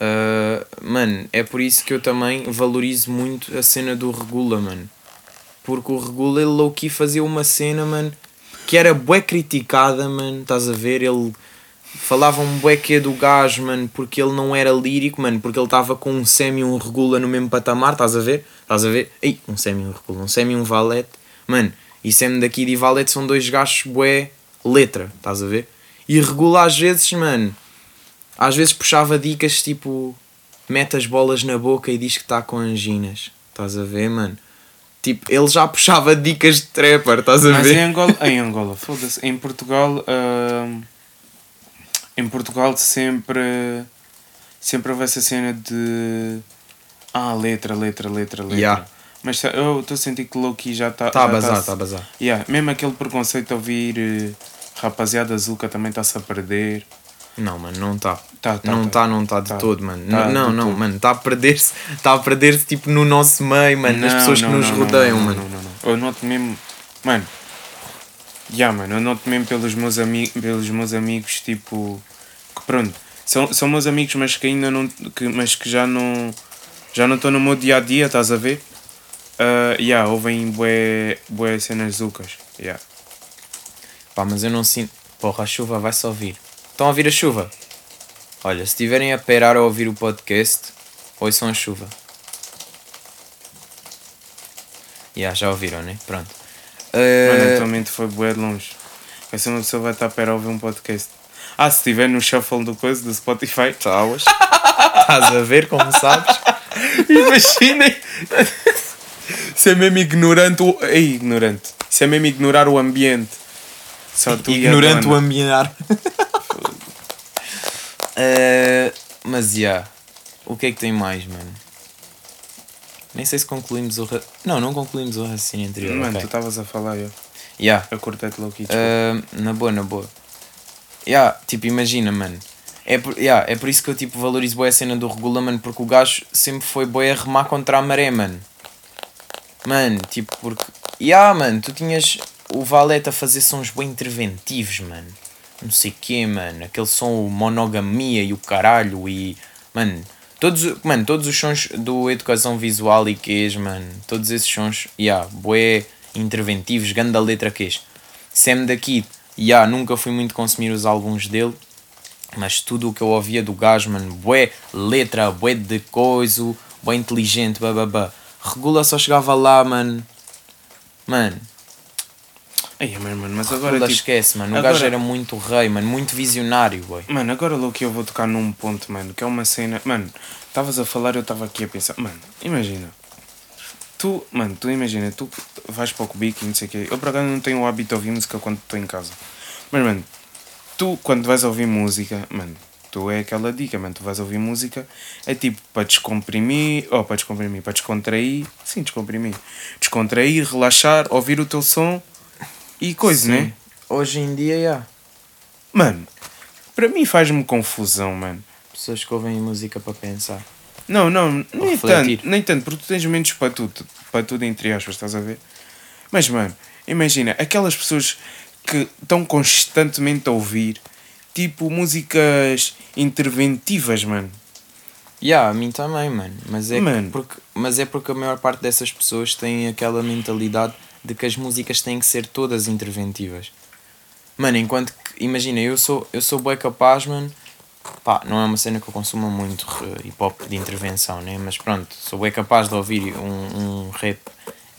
Ah, mano, é por isso que eu também valorizo muito a cena do Regula, mano. Porque o Regula, ele low-key fazia uma cena, mano, que era bué criticada, mano, estás a ver? Ele falava um bué que é do gajo, mano, porque ele não era lírico, mano, porque ele estava com um semi e um Regula no mesmo patamar, estás a ver? Estás a ver? Ei, um semi e um Regula, um semi e um Valete, mano, e semi daqui de Valete são dois gajos bué letra, estás a ver? E Regula às vezes, mano, às vezes puxava dicas tipo mete as bolas na boca e diz que está com anginas. Estás a ver, mano? Tipo, ele já puxava dicas de trapper, estás a Mas ver? em Angola, em Angola, foda-se. Em Portugal, ahm, em Portugal sempre, sempre houve essa cena de Ah, letra, letra, letra, letra. Yeah. Mas tá- eu estou a sentir que Loki já está. Tá a bazar, tá a bazar. Yeah. Mesmo aquele preconceito de ouvir eh, rapaziada Zuka também está-se a perder. Não, mano, não está. Tá, tá, não tá. está, não está de Tá. todo, mano. Tá não, não, todo. mano, está a perder-se, está a perder-se tipo no nosso meio, mano, nas Não, pessoas não, que nos não, rodeiam, mano. Não, não, não. Eu noto mesmo. Mano. Já, mano, eu noto mesmo pelos meus, ami pelos meus amigos, tipo. Que pronto. São, são meus amigos, mas que ainda não. Que, mas que já não. Já não estão no meu dia a dia, estás a ver? Uh, yeah, ouvem bué, bué cenas zucas. Yeah. Pá, mas eu não sinto. Porra, a chuva vai só ouvir. Estão a ouvir a chuva? Olha, se estiverem a pairar a ouvir o podcast, ouçam a chuva. Yeah, já ouviram, né? Pronto. Mano, Uh, atualmente foi bué de longe. Essa uma pessoa vai estar a pera a ouvir um podcast. Ah, se estiver no shuffle do coisa, do Spotify. Tauas. Estás a ver como sabes? Imaginem! Isso é mesmo ignorante. O... Ei, ignorante. Isso é mesmo ignorar o ambiente. Só tu Ignorante o dona. Uh, mas já. Yeah. O que é que tem mais, mano? Nem sei se concluímos o. Ra... Não, não concluímos o raciocínio anterior. Mano, ok. tu estavas a falar, eu. Yeah. Eu cortei-te logo aqui. Uh, na boa, na boa. Yeah, tipo, imagina, mano. É por, yeah, é por isso que eu tipo, valorizo bué a cena do Regula, mano, porque o gajo sempre foi bué a remar contra a maré, mano. Mano, tipo, porque. Yeah, mano, tu tinhas o Valete a fazer sons bem interventivos, mano. Não sei quê, mano. Aquele som monogamia e o caralho e. Mano, todos, mano, todos os sons do Educação Visual e quês, mano. Todos esses sons, yeah, bué interventivos, ganda letra quês. Sam daqui, yeah, nunca fui muito consumir os álbuns dele. Mas tudo o que eu ouvia do gajo, mano, bué letra, bué de coisa, bué inteligente, bababá. Regula só chegava lá, mano. Mano, Ei, mas, mano, mas agora. Tipo, esquece, mano. O agora- gajo era muito rei, mano, muito visionário, boy. Mano, agora que eu vou tocar num ponto, mano, que é uma cena. Mano, estavas a falar eu estava aqui a pensar. Mano, imagina. Tu, mano, tu imagina, tu vais para o cubico e não sei o quê. Eu por acaso não tenho o hábito de ouvir música quando estou em casa. Mas, mano, tu quando vais ouvir música, mano, tu é aquela dica, mano, tu vais ouvir música, é tipo para descomprimir, ou para descomprimir, para descontrair, sim, descomprimir. Descontrair, relaxar, ouvir o teu som e coisa, Sim. né? Hoje em dia, yeah. Mano, para mim faz-me confusão, mano. Pessoas que ouvem música para pensar. Não, não, nem refletir. tanto, nem tanto, porque tu tens momentos para tudo, para tudo entre aspas, estás a ver? Mas, mano, imagina, aquelas pessoas que estão constantemente a ouvir, tipo, músicas interventivas, mano. Yeah, a mim também, mano. Mas é, Mano. Porque, mas é porque a maior parte dessas pessoas tem aquela mentalidade de que as músicas têm que ser todas interventivas. Mano, enquanto que, imagina, eu sou, eu sou bem capaz, mano. Pá, não é uma cena que eu consumo muito hip hop de intervenção, né? Mas pronto, sou bem capaz de ouvir um, um rap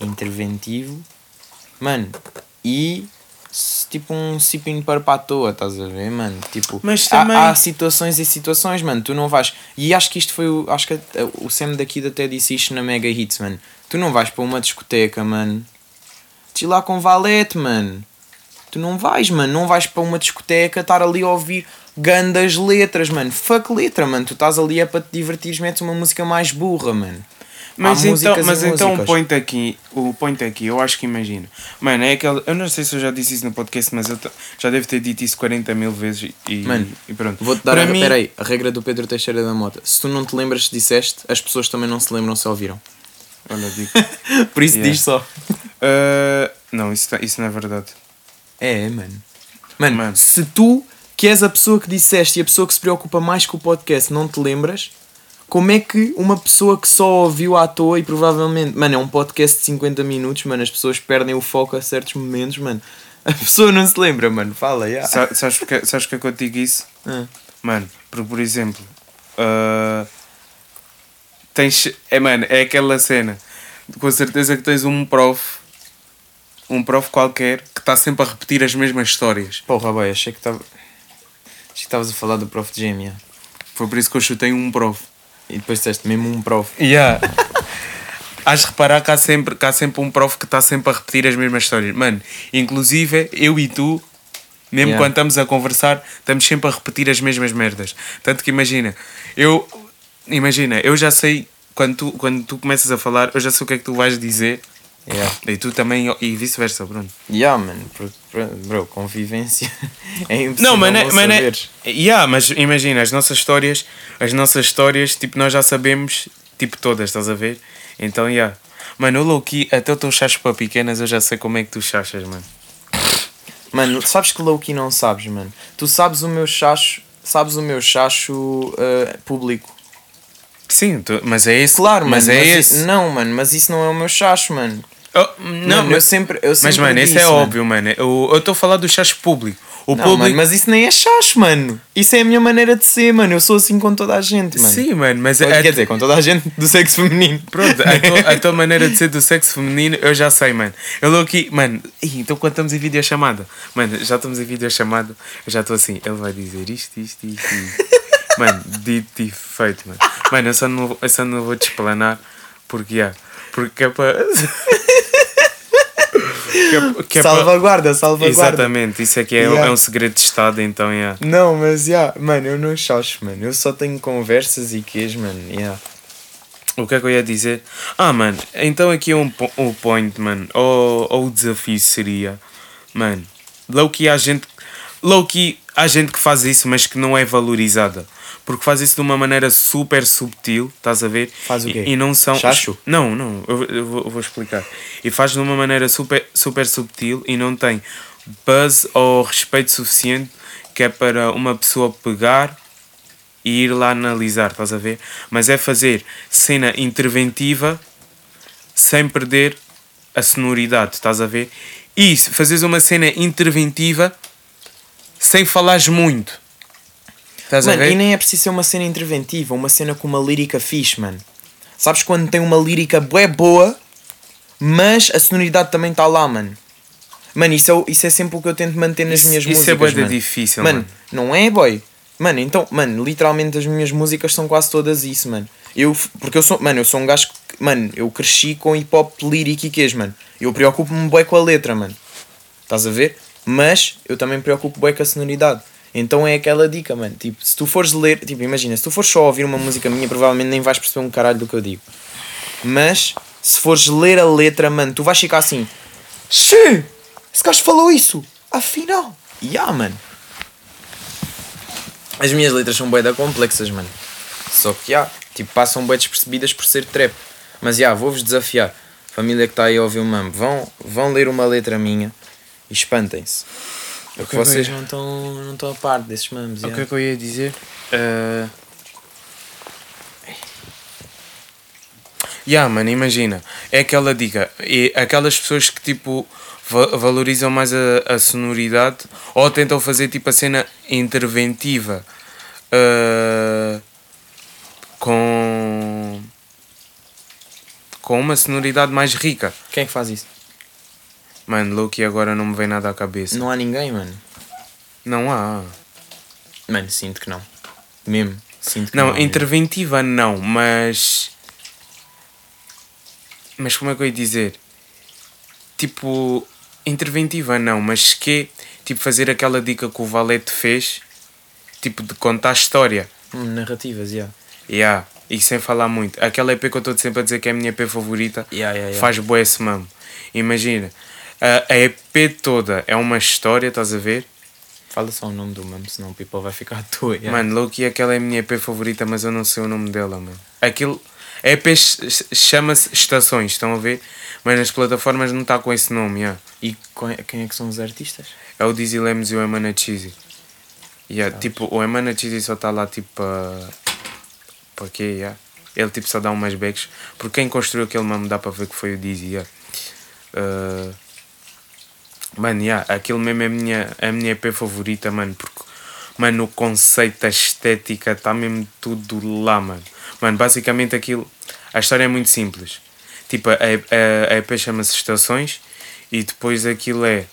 interventivo, mano, e tipo um sipinho para para a toa, estás a ver, mano? Tipo, Mas há- também- há, situações e situações, mano. Tu não vais. E acho que isto foi o. Acho que o Sam daqui até disse isto na Mega Hits, mano. Tu não vais para uma discoteca, mano. De lá com valete, mano. Tu não vais, mano. Não vais para uma discoteca estar ali a ouvir gandas letras, mano. Fuck letra, mano. Tu estás ali é para te divertires, metes uma música mais burra, mano. Mas Há então, mas então o músicas. point aqui, o point aqui, eu acho que imagina. Mano, é aquele. Eu não sei se eu já disse isso no podcast, mas eu já devo ter dito isso 40 mil vezes e, Mano, e pronto. Vou-te dar Para a, mim, peraí, a regra do Pedro Teixeira da Mota. Se tu não te lembras se disseste, as pessoas também não se lembram se ouviram. Olha, digo. Por isso Yeah. diz só. Ah, não, isso, tá- isso não é verdade. É, mano. mano. Mano. se tu, que és a pessoa que disseste e a pessoa que se preocupa mais com o podcast, não te lembras, como é que uma pessoa que só ouviu à toa e provavelmente. Mano, é um podcast de 50 minutos, mano. As pessoas perdem o foco a certos momentos, mano. A pessoa não se lembra, mano. Fala, já. Sa- Sabes porque, sabes porque é que eu te digo isso? Ah. Mano, por, por exemplo, ah, tens. É, mano, é aquela cena. Com certeza que tens um prof, um prof qualquer, que está sempre a repetir as mesmas histórias. Porra, boy, achei que estava. Achei que estavas a falar do prof de gêmea. Foi por isso que eu chutei um prof. E depois disseste mesmo um prof. Yeah. Hás de reparar que há, sempre, que há sempre um prof que está sempre a repetir as mesmas histórias. Mano, inclusive eu e tu, mesmo Yeah. quando estamos a conversar, estamos sempre a repetir as mesmas merdas. Tanto que imagina, eu imagina, eu já sei quando tu, quando tu começas a falar, eu já sei o que é que tu vais dizer. Yeah. E tu também, e vice-versa, Bruno. Yeah, mano, bro, convivência é impossível Não, mas, é, não mas, é, saberes. yeah, mas imagina, as nossas histórias, as nossas histórias, tipo, nós já sabemos, tipo, todas, estás a ver? Então, yeah. Mano, o low-key, até o teu chacho para pequenas, eu já sei como é que tu chachas, mano. Mano, sabes que low-key não sabes, mano. Tu sabes o meu chacho, sabes o meu chacho uh, público. Sim, tu- mas é esse. Claro, mas mano, é i- esse. Não, mano, mas isso não é o meu chacho, mano. Oh, não, Mano, eu mas, sempre, eu mas, sempre mano, esse disse, é mano. óbvio, mano. Eu estou a falar do chacho público. O Não, público. mano, mas isso nem é chacho, mano. Isso é a minha maneira de ser, mano. Eu sou assim com toda a gente, mano. Sim, mano, mas Quer é. dizer, com toda a gente do sexo feminino. Pronto, a tua, a tua maneira de ser do sexo feminino, eu já sei, mano. Eu logo aqui, mano, então quando estamos em videochamada, mano, já estamos em videochamada, eu já estou assim, ele vai dizer isto, isto, isto, isto. Mano, dito e feito, mano. Mano, eu só não, eu só não vou te explanar porque, yeah, porque é para. que é, que é salvaguarda, salvaguarda. Exatamente, isso aqui é, Yeah. é um segredo de Estado, então, yeah. Não, mas, yeah, mano, eu não chacho, mano. Eu só tenho conversas e quês, mano. Yeah. O que é que eu ia dizer? Ah, mano, então aqui é um, um point, mano. Ou, ou o desafio seria, mano, low-key há gente, low-key há gente que faz isso, mas que não é valorizada. Porque faz isso de uma maneira super subtil, estás a ver? Faz o quê? E, e não são. Chacho? Não, não, eu, eu vou, eu vou explicar. E faz de uma maneira super, super subtil e não tem buzz ou respeito suficiente que é para uma pessoa pegar e ir lá analisar, estás a ver? Mas é fazer cena interventiva sem perder a sonoridade, estás a ver? E se fazeres uma cena interventiva sem falares muito. Estás a Mano, ver? e nem é preciso ser uma cena interventiva, uma cena com uma lírica fixe, mano. Sabes quando tem uma lírica bué boa, mas a sonoridade também está lá, mano. Mano, isso é, isso é sempre o que eu tento manter nas Isso- minhas isso é músicas. bué da mano. difícil, mano. mano. Não é, boy? Mano, então, mano, literalmente as minhas músicas são quase todas isso, mano. Eu, porque eu sou, mano, eu sou um gajo que, mano, eu cresci com hip hop lírico e quês, mano. Eu preocupo-me bué com a letra, mano. Estás a ver? Mas eu também me preocupo bué com a sonoridade. Então é aquela dica, mano. Tipo, se tu fores ler, tipo, imagina, se tu fores só ouvir uma música minha, provavelmente nem vais perceber um caralho do que eu digo. Mas se fores ler a letra, mano, tu vais ficar assim: Xê, esse gajo falou isso. Afinal, yeah, mano. As minhas letras são bué da complexas, mano. Só que, yeah, tipo, passam bué despercebidas por ser trap. Mas, yeah, vou-vos desafiar. Família que está aí a ouvir o mambo, vão, vão ler uma letra minha e espantem-se. Porque Ok, vocês bem. não estão não estão a par desses mambos. O que é que eu ia dizer? Uh... Yeah, mano, imagina. É aquela dica. E aquelas pessoas que tipo va- valorizam mais a, a sonoridade ou tentam fazer tipo a cena interventiva uh, com com uma sonoridade mais rica. Quem é que faz isso? Mano, Loki agora não me vem nada à cabeça. Não há ninguém, mano. Não há. Mano, sinto que não. Mesmo. Sinto que Não, não. interventiva não, mas. Mas como é que eu ia dizer? Tipo, interventiva não, mas que tipo fazer aquela dica que o Valete fez, tipo de contar a história. Hum, narrativas, yeah. Yeah, e sem falar muito. Aquela EP que eu estou sempre a dizer que é a minha EP favorita, Yeah, yeah, yeah. faz boa esse mamo. Imagina, a, a EP toda é uma história, estás a ver? Fala só o nome do mamo, senão o people vai ficar à toa. Yeah. Mano, Loki, aquela é a minha EP favorita, mas eu não sei o nome dela, mano. Aquilo. A EP ch- chama-se Estações, estão a ver? Mas nas plataformas não está com esse nome, yeah. E quem é que são os artistas? É o Dizzy Lemos e o Emana Cheesy. Yeah, tipo, o Emana Cheesy só está lá tipo para. para quê? Yeah. Ele tipo só dá umas backs. Porque quem construiu aquele mamo dá para ver que foi o Dizzy. Yeah. Uh, Mano, yeah, aquilo mesmo é a minha, a minha EP favorita, mano. Porque, mano, o conceito, a estética, está mesmo tudo lá, mano. Mano, basicamente aquilo. A história é muito simples. Tipo, a, a, a EP chama-se Estações e depois aquilo é.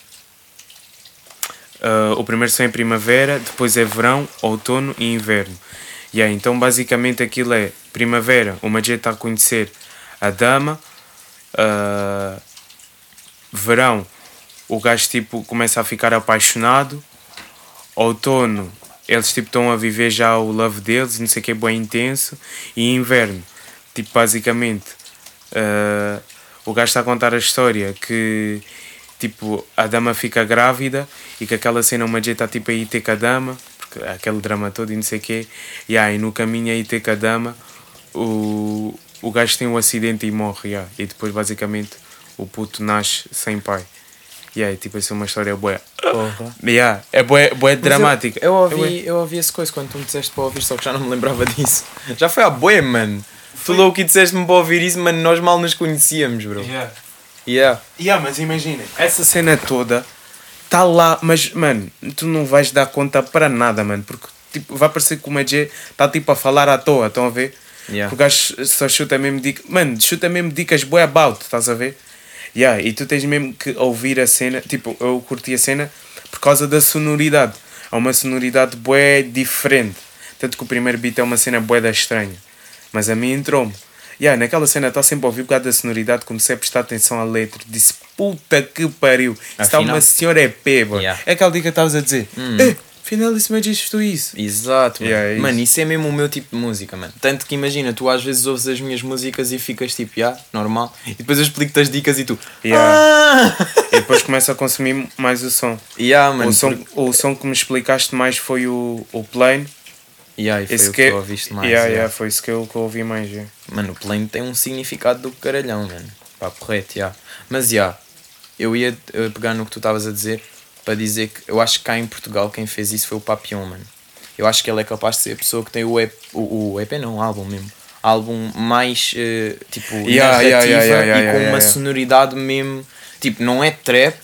ah, o primeiro som é primavera, depois é verão, outono e inverno. E aí, então basicamente aquilo é primavera, o Majid está a conhecer a dama, ah, verão, o gajo tipo começa a ficar apaixonado, outono, eles tipo estão a viver já o love deles, não sei o que é bem intenso, e inverno, tipo, basicamente, uh, o gajo está a contar a história que, tipo, a dama fica grávida e que aquela cena uma jeita tipo a ir ter com a dama, porque aquele drama todo e não sei o quê, e aí no caminho a ir ter com a dama, o, o gajo tem um acidente e morre, yeah, e depois basicamente o puto nasce sem pai. Aí, tipo, isso é uma história boa. Porra. Yeah, é boa, boa dramática. Eu, eu É bué- ouvi, eu ouvi essa coisa quando tu me disseste para ouvir, só que já não me lembrava disso. Já foi há boé, mano. Tu louco e disseste-me para ouvir isso, mano. Nós mal nos conhecíamos, bro. Yeah. Yeah. Yeah, mas imagina, essa cena toda está lá, mas mano, tu não vais dar conta para nada, mano, porque tipo, vai parecer que o Majé está tipo a falar à toa, estão a ver? Yeah. Porque o gajo só chuta mesmo dicas, mano, chuta mesmo dicas boa about, estás a ver? Yeah, e tu tens mesmo que ouvir a cena, tipo, eu curti a cena por causa da sonoridade. Há uma sonoridade bué diferente. Tanto que o primeiro beat é uma cena bué da estranha. Mas a mim entrou-me. Yeah, naquela cena está sempre a ouvir por causa da sonoridade, comecei a prestar atenção à letra. Disse, puta que pariu. Está uma senhora EP, bro. Yeah. É aquela dica que estavas a dizer. Eh, afinal esse Majé estou isso. Exato, mano. Yeah, é mano, isso. isso é mesmo o meu tipo de música, mano. Tanto que imagina, tu às vezes ouves as minhas músicas e ficas tipo, já, normal. E depois eu explico-te as dicas e tu, Yeah. ah! E depois começa a consumir mais o som. yeah, mano. o, som porque- o som que me explicaste mais foi o, o Plane. Yeah, e foi Esse o que que é- tu ouviste mais. yeah, yeah. yeah, foi isso que eu, que eu ouvi mais. yeah. Mano, o plane tem um significado do caralhão, mano. Pá, correto, já. Mas, já, eu ia pegar no que tu estavas a dizer para dizer que eu acho que cá em Portugal quem fez isso foi o Papillon, mano. Eu acho que ele é capaz de ser a pessoa que tem o EP, o, o EP não, o álbum mesmo. Álbum mais, eh, tipo, Yeah, narrativa yeah, yeah, e com uma sonoridade mesmo, tipo, não é trap,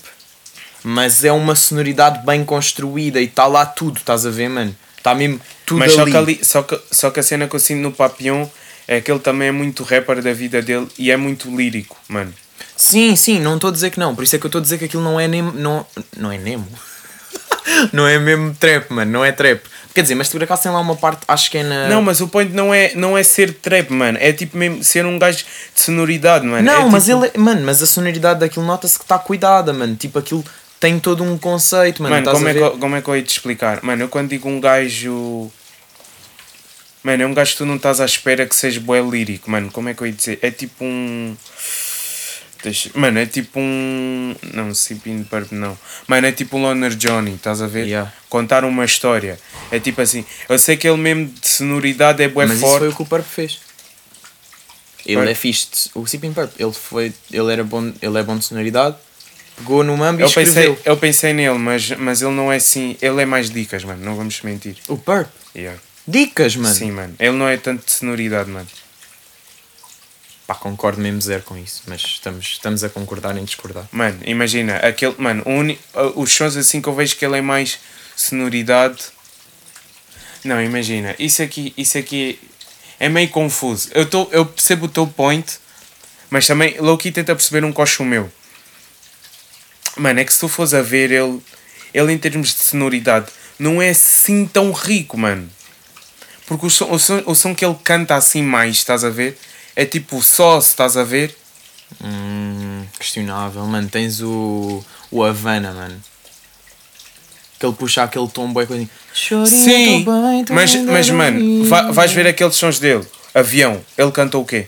mas é uma sonoridade bem construída e está lá tudo, estás a ver, mano? Está mesmo tudo Mas só ali. que, ali, só, que, só que a cena que eu sinto no Papillon é que ele também é muito rapper da vida dele e é muito lírico, mano. Sim, sim, não estou a dizer que não. Por isso é que eu estou a dizer que aquilo não é Nemo. Não, não é Nemo. não é mesmo trap, mano. Não é trap. Quer dizer, mas por acaso tem lá uma parte, acho que é na. Não, mas o point não é, não é ser trap, mano. É tipo mesmo ser um gajo de sonoridade, mano. Não, É mas tipo- ele. é- Mano, mas a sonoridade daquilo nota-se que está cuidada, mano. Tipo, aquilo tem todo um conceito, mano. Mano, como é, que, como é que eu ia te explicar? Mano, eu quando digo um gajo. Mano, é um gajo que tu não estás à espera que seja bué lírico, mano. Como é que eu ia dizer? É tipo um. Deixa... Mano, é tipo um. Não, Sipin Purp não. Mano, é tipo um Loner Johnny, estás a ver? Yeah. Contar uma história. É tipo assim. Eu sei que ele mesmo de sonoridade é bué mas isso forte. foi o que o Purp fez. Ele Purp. é fixe. O Sipping Purp, ele, foi, ele, era bom, ele é bom de sonoridade, pegou no mambo e Eu pensei, escreveu. eu pensei nele, mas, mas ele não é assim. Ele é mais dicas, mano. Não vamos mentir. O Purp. Yeah. Dicas, mano. Sim, mano. Ele não é tanto de sonoridade, mano. Pá, concordo mesmo zero com isso, mas estamos, estamos a concordar em discordar. Mano, imagina, aquele, mano, uni- os sons assim que eu vejo que ele é mais sonoridade. Não, imagina, isso aqui, isso aqui é meio confuso. Eu, tô, eu percebo o teu point, mas também Loki tenta perceber um coxo meu. Mano, é que se tu fores a ver ele, ele em termos de sonoridade, não é assim tão rico, mano. Porque o som, o som, o som que ele canta assim mais, estás a ver? É tipo só, estás a ver? Hum, questionável, mano. Tens o, o Havana, mano. Que ele puxa aquele tom bem coisa. Sim, mas, mas mano, va- vais ver aqueles sons dele. Avião, ele cantou o quê?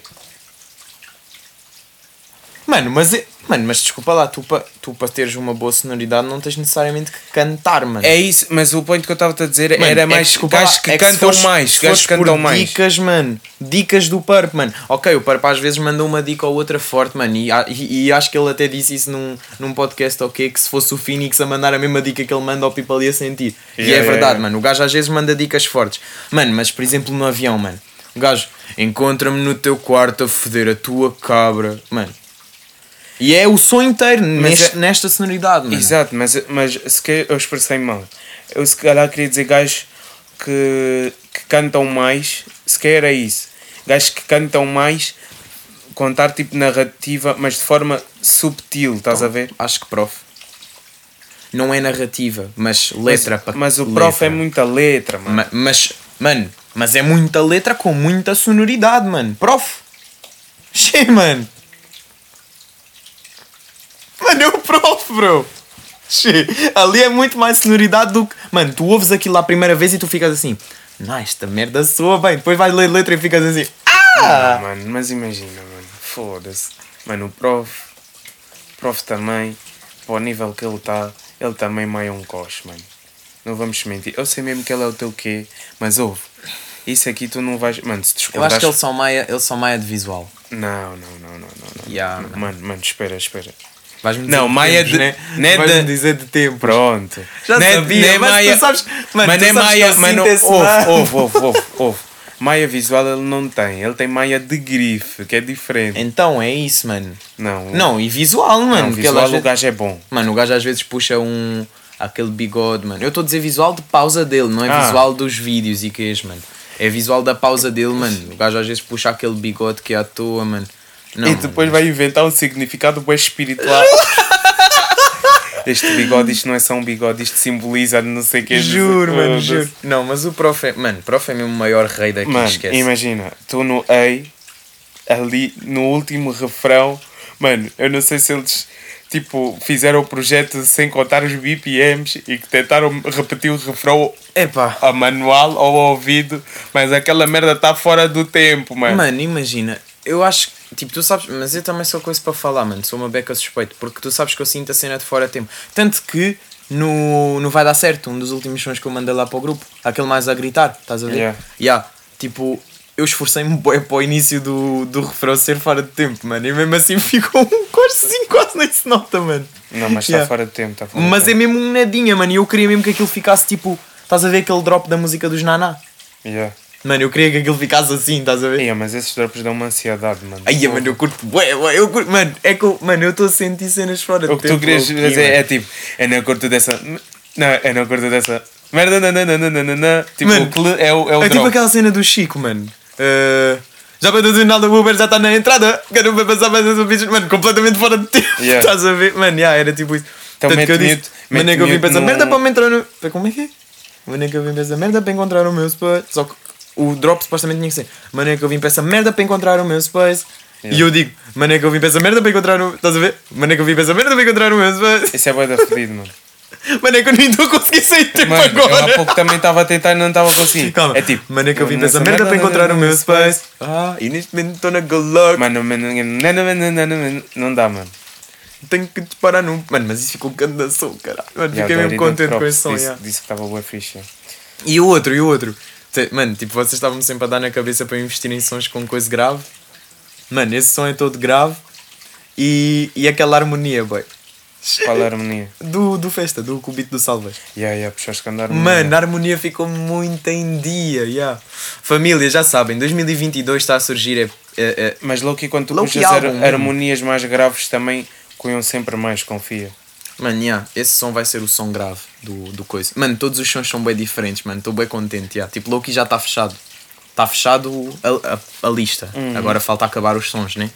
Mano, mas, é- mano, mas desculpa lá, tu para tu pa teres uma boa sonoridade não tens necessariamente que cantar, mano. É isso, mas o ponto que eu estava a dizer Mano, era é mais desculpa lá, gajos que é se cantam fores- mais, gajos que cantam por mais. Dicas, mano. Dicas do Purp, mano. Ok, o Purp às vezes manda uma dica ou outra forte, mano. E, e, e acho que ele até disse isso num, num podcast, ok? Que se fosse o Phoenix a mandar a mesma dica que ele manda, o People ia sentir. e Yeah, é yeah, verdade, yeah. mano. O gajo às vezes manda dicas fortes. Mano, mas por exemplo no avião, mano. O gajo, encontra-me no teu quarto a foder a tua cabra. Mano. E é o som inteiro neste- é- nesta sonoridade, mano. Exato, mas, mas se calhar eu expressei mal. Eu se calhar queria dizer gajos que, que cantam mais, se calhar é isso. Gajos que cantam mais, contar tipo narrativa, mas de forma subtil, estás a ver? Acho que prof. Não é narrativa, mas letra mas, para mas o prof é muita letra, mano. Ma- mas, mano, mas é muita letra com muita sonoridade, mano. Prof. Che, mano. Mano, é o prof, bro. Che, ali é muito mais sonoridade do que. Mano, tu ouves aquilo lá a primeira vez e tu ficas assim. Não, esta merda soa bem. Depois vais ler letra e ficas assim. Ah! Não, mano, mas imagina, mano. Foda-se. Mano, o prof. O prof também, para o nível que ele está, ele também meio um coche, mano. Não vamos mentir. Eu sei mesmo que ele é o teu quê, mas ouve. Isso aqui tu não vais. Mano, se Eu discordares. acho que ele só maia, ele só maia de visual. Não, não, não, não, não. não. Yeah, mano. mano. mano, espera, espera. Vais-me Não, de maia tempos, de- né? não é Vais-me dizer de tempo. Pronto. Já Não é- sabia, não é mas Maia- tu sabes... Mano, Mas não é que Maia. Mas não, ouve, ouve, ouve, ouve. Maia visual ele não tem. Ele tem maia de grife, que é diferente. Então, é isso, mano. Não, Não, e visual, mano. não visual o gajo é bom. Mano, o gajo às vezes puxa um... Aquele bigode, mano. Eu estou a dizer visual de pausa dele, não é Ah. visual dos vídeos e queijo, mano. É visual da pausa dele, mano. O gajo às vezes puxa aquele bigode que é à toa, mano. Não, e depois vai inventar um significado bem espiritual. este bigode, isto não é só um bigode, isto simboliza não sei o que. Juro, mano, juro. Não, mas o prof é... Mano, o prof é mesmo o maior rei daqui, Mano, esquece. imagina, tu no Ei, ali no último refrão, mano, eu não sei se eles tipo fizeram o projeto sem contar os BPMs e que tentaram repetir o refrão Epá. a manual ou ao ouvido, mas aquela merda está fora do tempo, mano. Mano, imagina, eu acho que, tipo, tu sabes, mas eu também sou coisa para falar, mano, sou uma beca suspeito, porque tu sabes que eu sinto a cena de fora de tempo. Tanto que no, no Vai Dar Certo, um dos últimos sons que eu mandei lá para o grupo, aquele mais a gritar, estás a ver? Yeah. Yeah, tipo, eu esforcei-me bué para o início do, do refrão ser fora de tempo, mano, e mesmo assim ficou um cortezinho, quase nem se nota, mano. Não, mas está Yeah. fora de tempo, está fora Mas de é tempo. mesmo um nadinha, mano, e eu queria mesmo que aquilo ficasse tipo, estás a ver aquele drop da música dos Naná? Yeah. Mano, eu queria que aquilo ficasse assim, estás a ver? Yeah, mas esses drops dão uma ansiedade, mano. Ai, mano, eu curto bué, bué, eu curto, mano, é que eu, mano, eu estou a sentir cenas fora de O que tu tempo, querias dizer mano. é tipo, eu não curto dessa. Não, eu não curto dessa. Merda, não, não, não, não, não, não, não. Tipo, Mano, o é o, é o É tipo drop. aquela cena do Chico, mano. Uh, já para dizer nada, o Uber já está na entrada. Quero ver passar mais os bichos, mano, completamente fora de tempo. Yeah. Estás a ver? Mano, yeah, era tipo isso. Então Tanto que eu disse, mute- mano, é que eu vim pensar, no- merda para me entrar no. Como é que é? Mano, é que eu vim pensar, merda para encontrar o meu space. Só que o drop supostamente tinha que ser, mano, é que eu vim pensar, merda para encontrar o meu space. E eu digo, é que eu vim pensar, merda para encontrar o. Estás a ver? Mano, é que eu vim pensar, merda para encontrar o meu space. Isso é bué da fedido, mano. Mano, é que eu nem estou a conseguir sair de tempo Mano, eu agora. há pouco também estava a tentar e não estava a conseguir. Calma. É tipo. Mano, é que eu vim nessa pensar merda para encontrar o meu space. Ah, e neste momento estou na Glock. Mano, mano, não, dá, mano. Tenho que disparar num. Mano, mas isso ficou grande da som, caralho. Mano, fiquei mesmo contente com esse som. disse, yeah. disse que estava fixe. yeah. E o outro, e o outro. Mano, tipo, vocês estavam sempre a dar na cabeça para investir em sons com coisa grave. Mano, esse som é todo grave. E, e aquela harmonia, boy. Qual a harmonia? Do, do festa, do cubito do Salvas. Yeah, yeah, puxaste que andar harmonia. Mano, a harmonia ficou muito em dia, yeah. Família, já sabem, 2022 está a surgir. É, é, é- Mas Loki, quando tu puxas harmonias mais graves também cunham sempre mais, confia. Mano, yeah, esse som vai ser o som grave do, do coisa. Mano, todos os sons são bem diferentes, mano. Estou bem contente. Yeah. Tipo, Loki já está fechado. Está fechado a, a, a lista. Agora falta acabar os sons, né?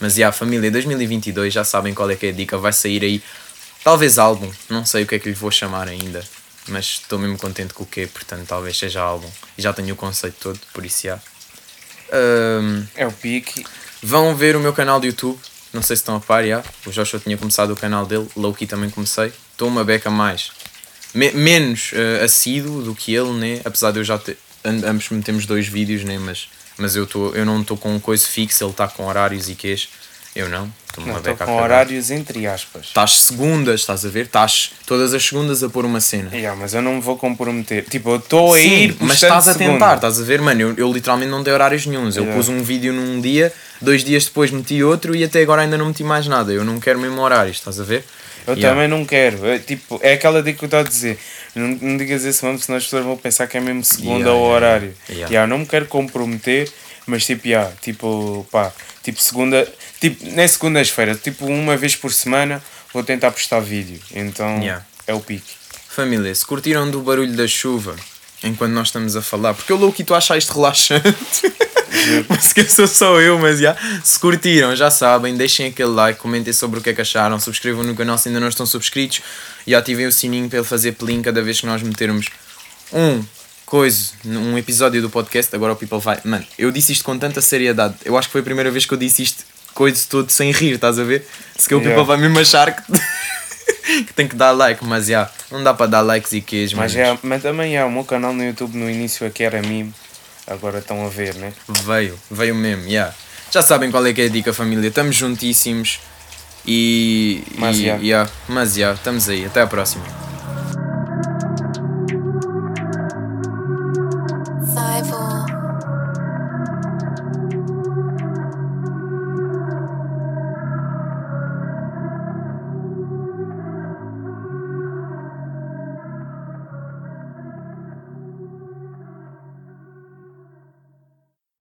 Mas, yeah, família, 2022 já sabem qual é que é a dica. Vai sair aí, talvez álbum. Não sei o que é que lhe vou chamar ainda. Mas estou mesmo contente com o quê, portanto, talvez seja álbum. E já tenho o conceito todo, por isso, já. Ahm, É o pique. Vão ver o meu canal de YouTube. Não sei se estão a par, já. O Joshua tinha começado o canal dele. Loki também comecei. Estou uma beca mais. Me- menos uh, assíduo do que ele, né? Apesar de eu já ter. am- Ambos metemos dois vídeos, né? Mas, mas eu, tô, eu não estou com coisa fixa. Ele está com horários e quês. Eu não. Estou Não, com horários entre aspas. Estás segundas, estás a ver? Estás todas as segundas a pôr uma cena. Yeah, mas eu não me vou comprometer. Tipo, eu estou a ir mas estás a segunda. tentar, estás a ver, mano? Eu, eu literalmente não dei horários nenhums. Eu Yeah. pus um vídeo num dia, dois dias depois meti outro e até agora ainda não meti mais nada. Eu não quero mesmo horários, estás a ver? Eu Yeah. também não quero. É, tipo, é aquela dica que eu estou a dizer. Não, não digas esse nome, senão as pessoas vão pensar que é mesmo segunda Yeah, ou horário. yeah. Yeah, não me quero comprometer, mas tipo, yeah, tipo, pá, tipo segunda, tipo, nem segundas-feiras, tipo uma vez por semana vou tentar postar vídeo. Então Yeah. é o pique. Família, se curtiram do barulho da chuva enquanto nós estamos a falar, porque eu louco e tu achas isto relaxante. mas que sou só eu, mas já. Se curtiram, já sabem, deixem aquele like, comentem sobre o que é que acharam, subscrevam no canal se ainda não estão subscritos e ativem o sininho para ele fazer pelim cada vez que nós metermos um coisa, um episódio do podcast. Agora o People vai. Mano, eu disse isto com tanta seriedade. Eu acho que foi a primeira vez que eu disse isto, coisa todo sem rir, estás a ver? Se que o Yeah. People vai mesmo achar que. que tem que dar like, mas já, não dá para dar likes e queijos, Mas, mas é, mas também é, o meu canal no YouTube no início aqui era mime. Agora estão a ver, né? Veio, veio mesmo, yeah. Já sabem qual é que é a dica, família. Estamos juntíssimos. E. Mas já. yeah, mas já, estamos aí. Até à próxima. I fall.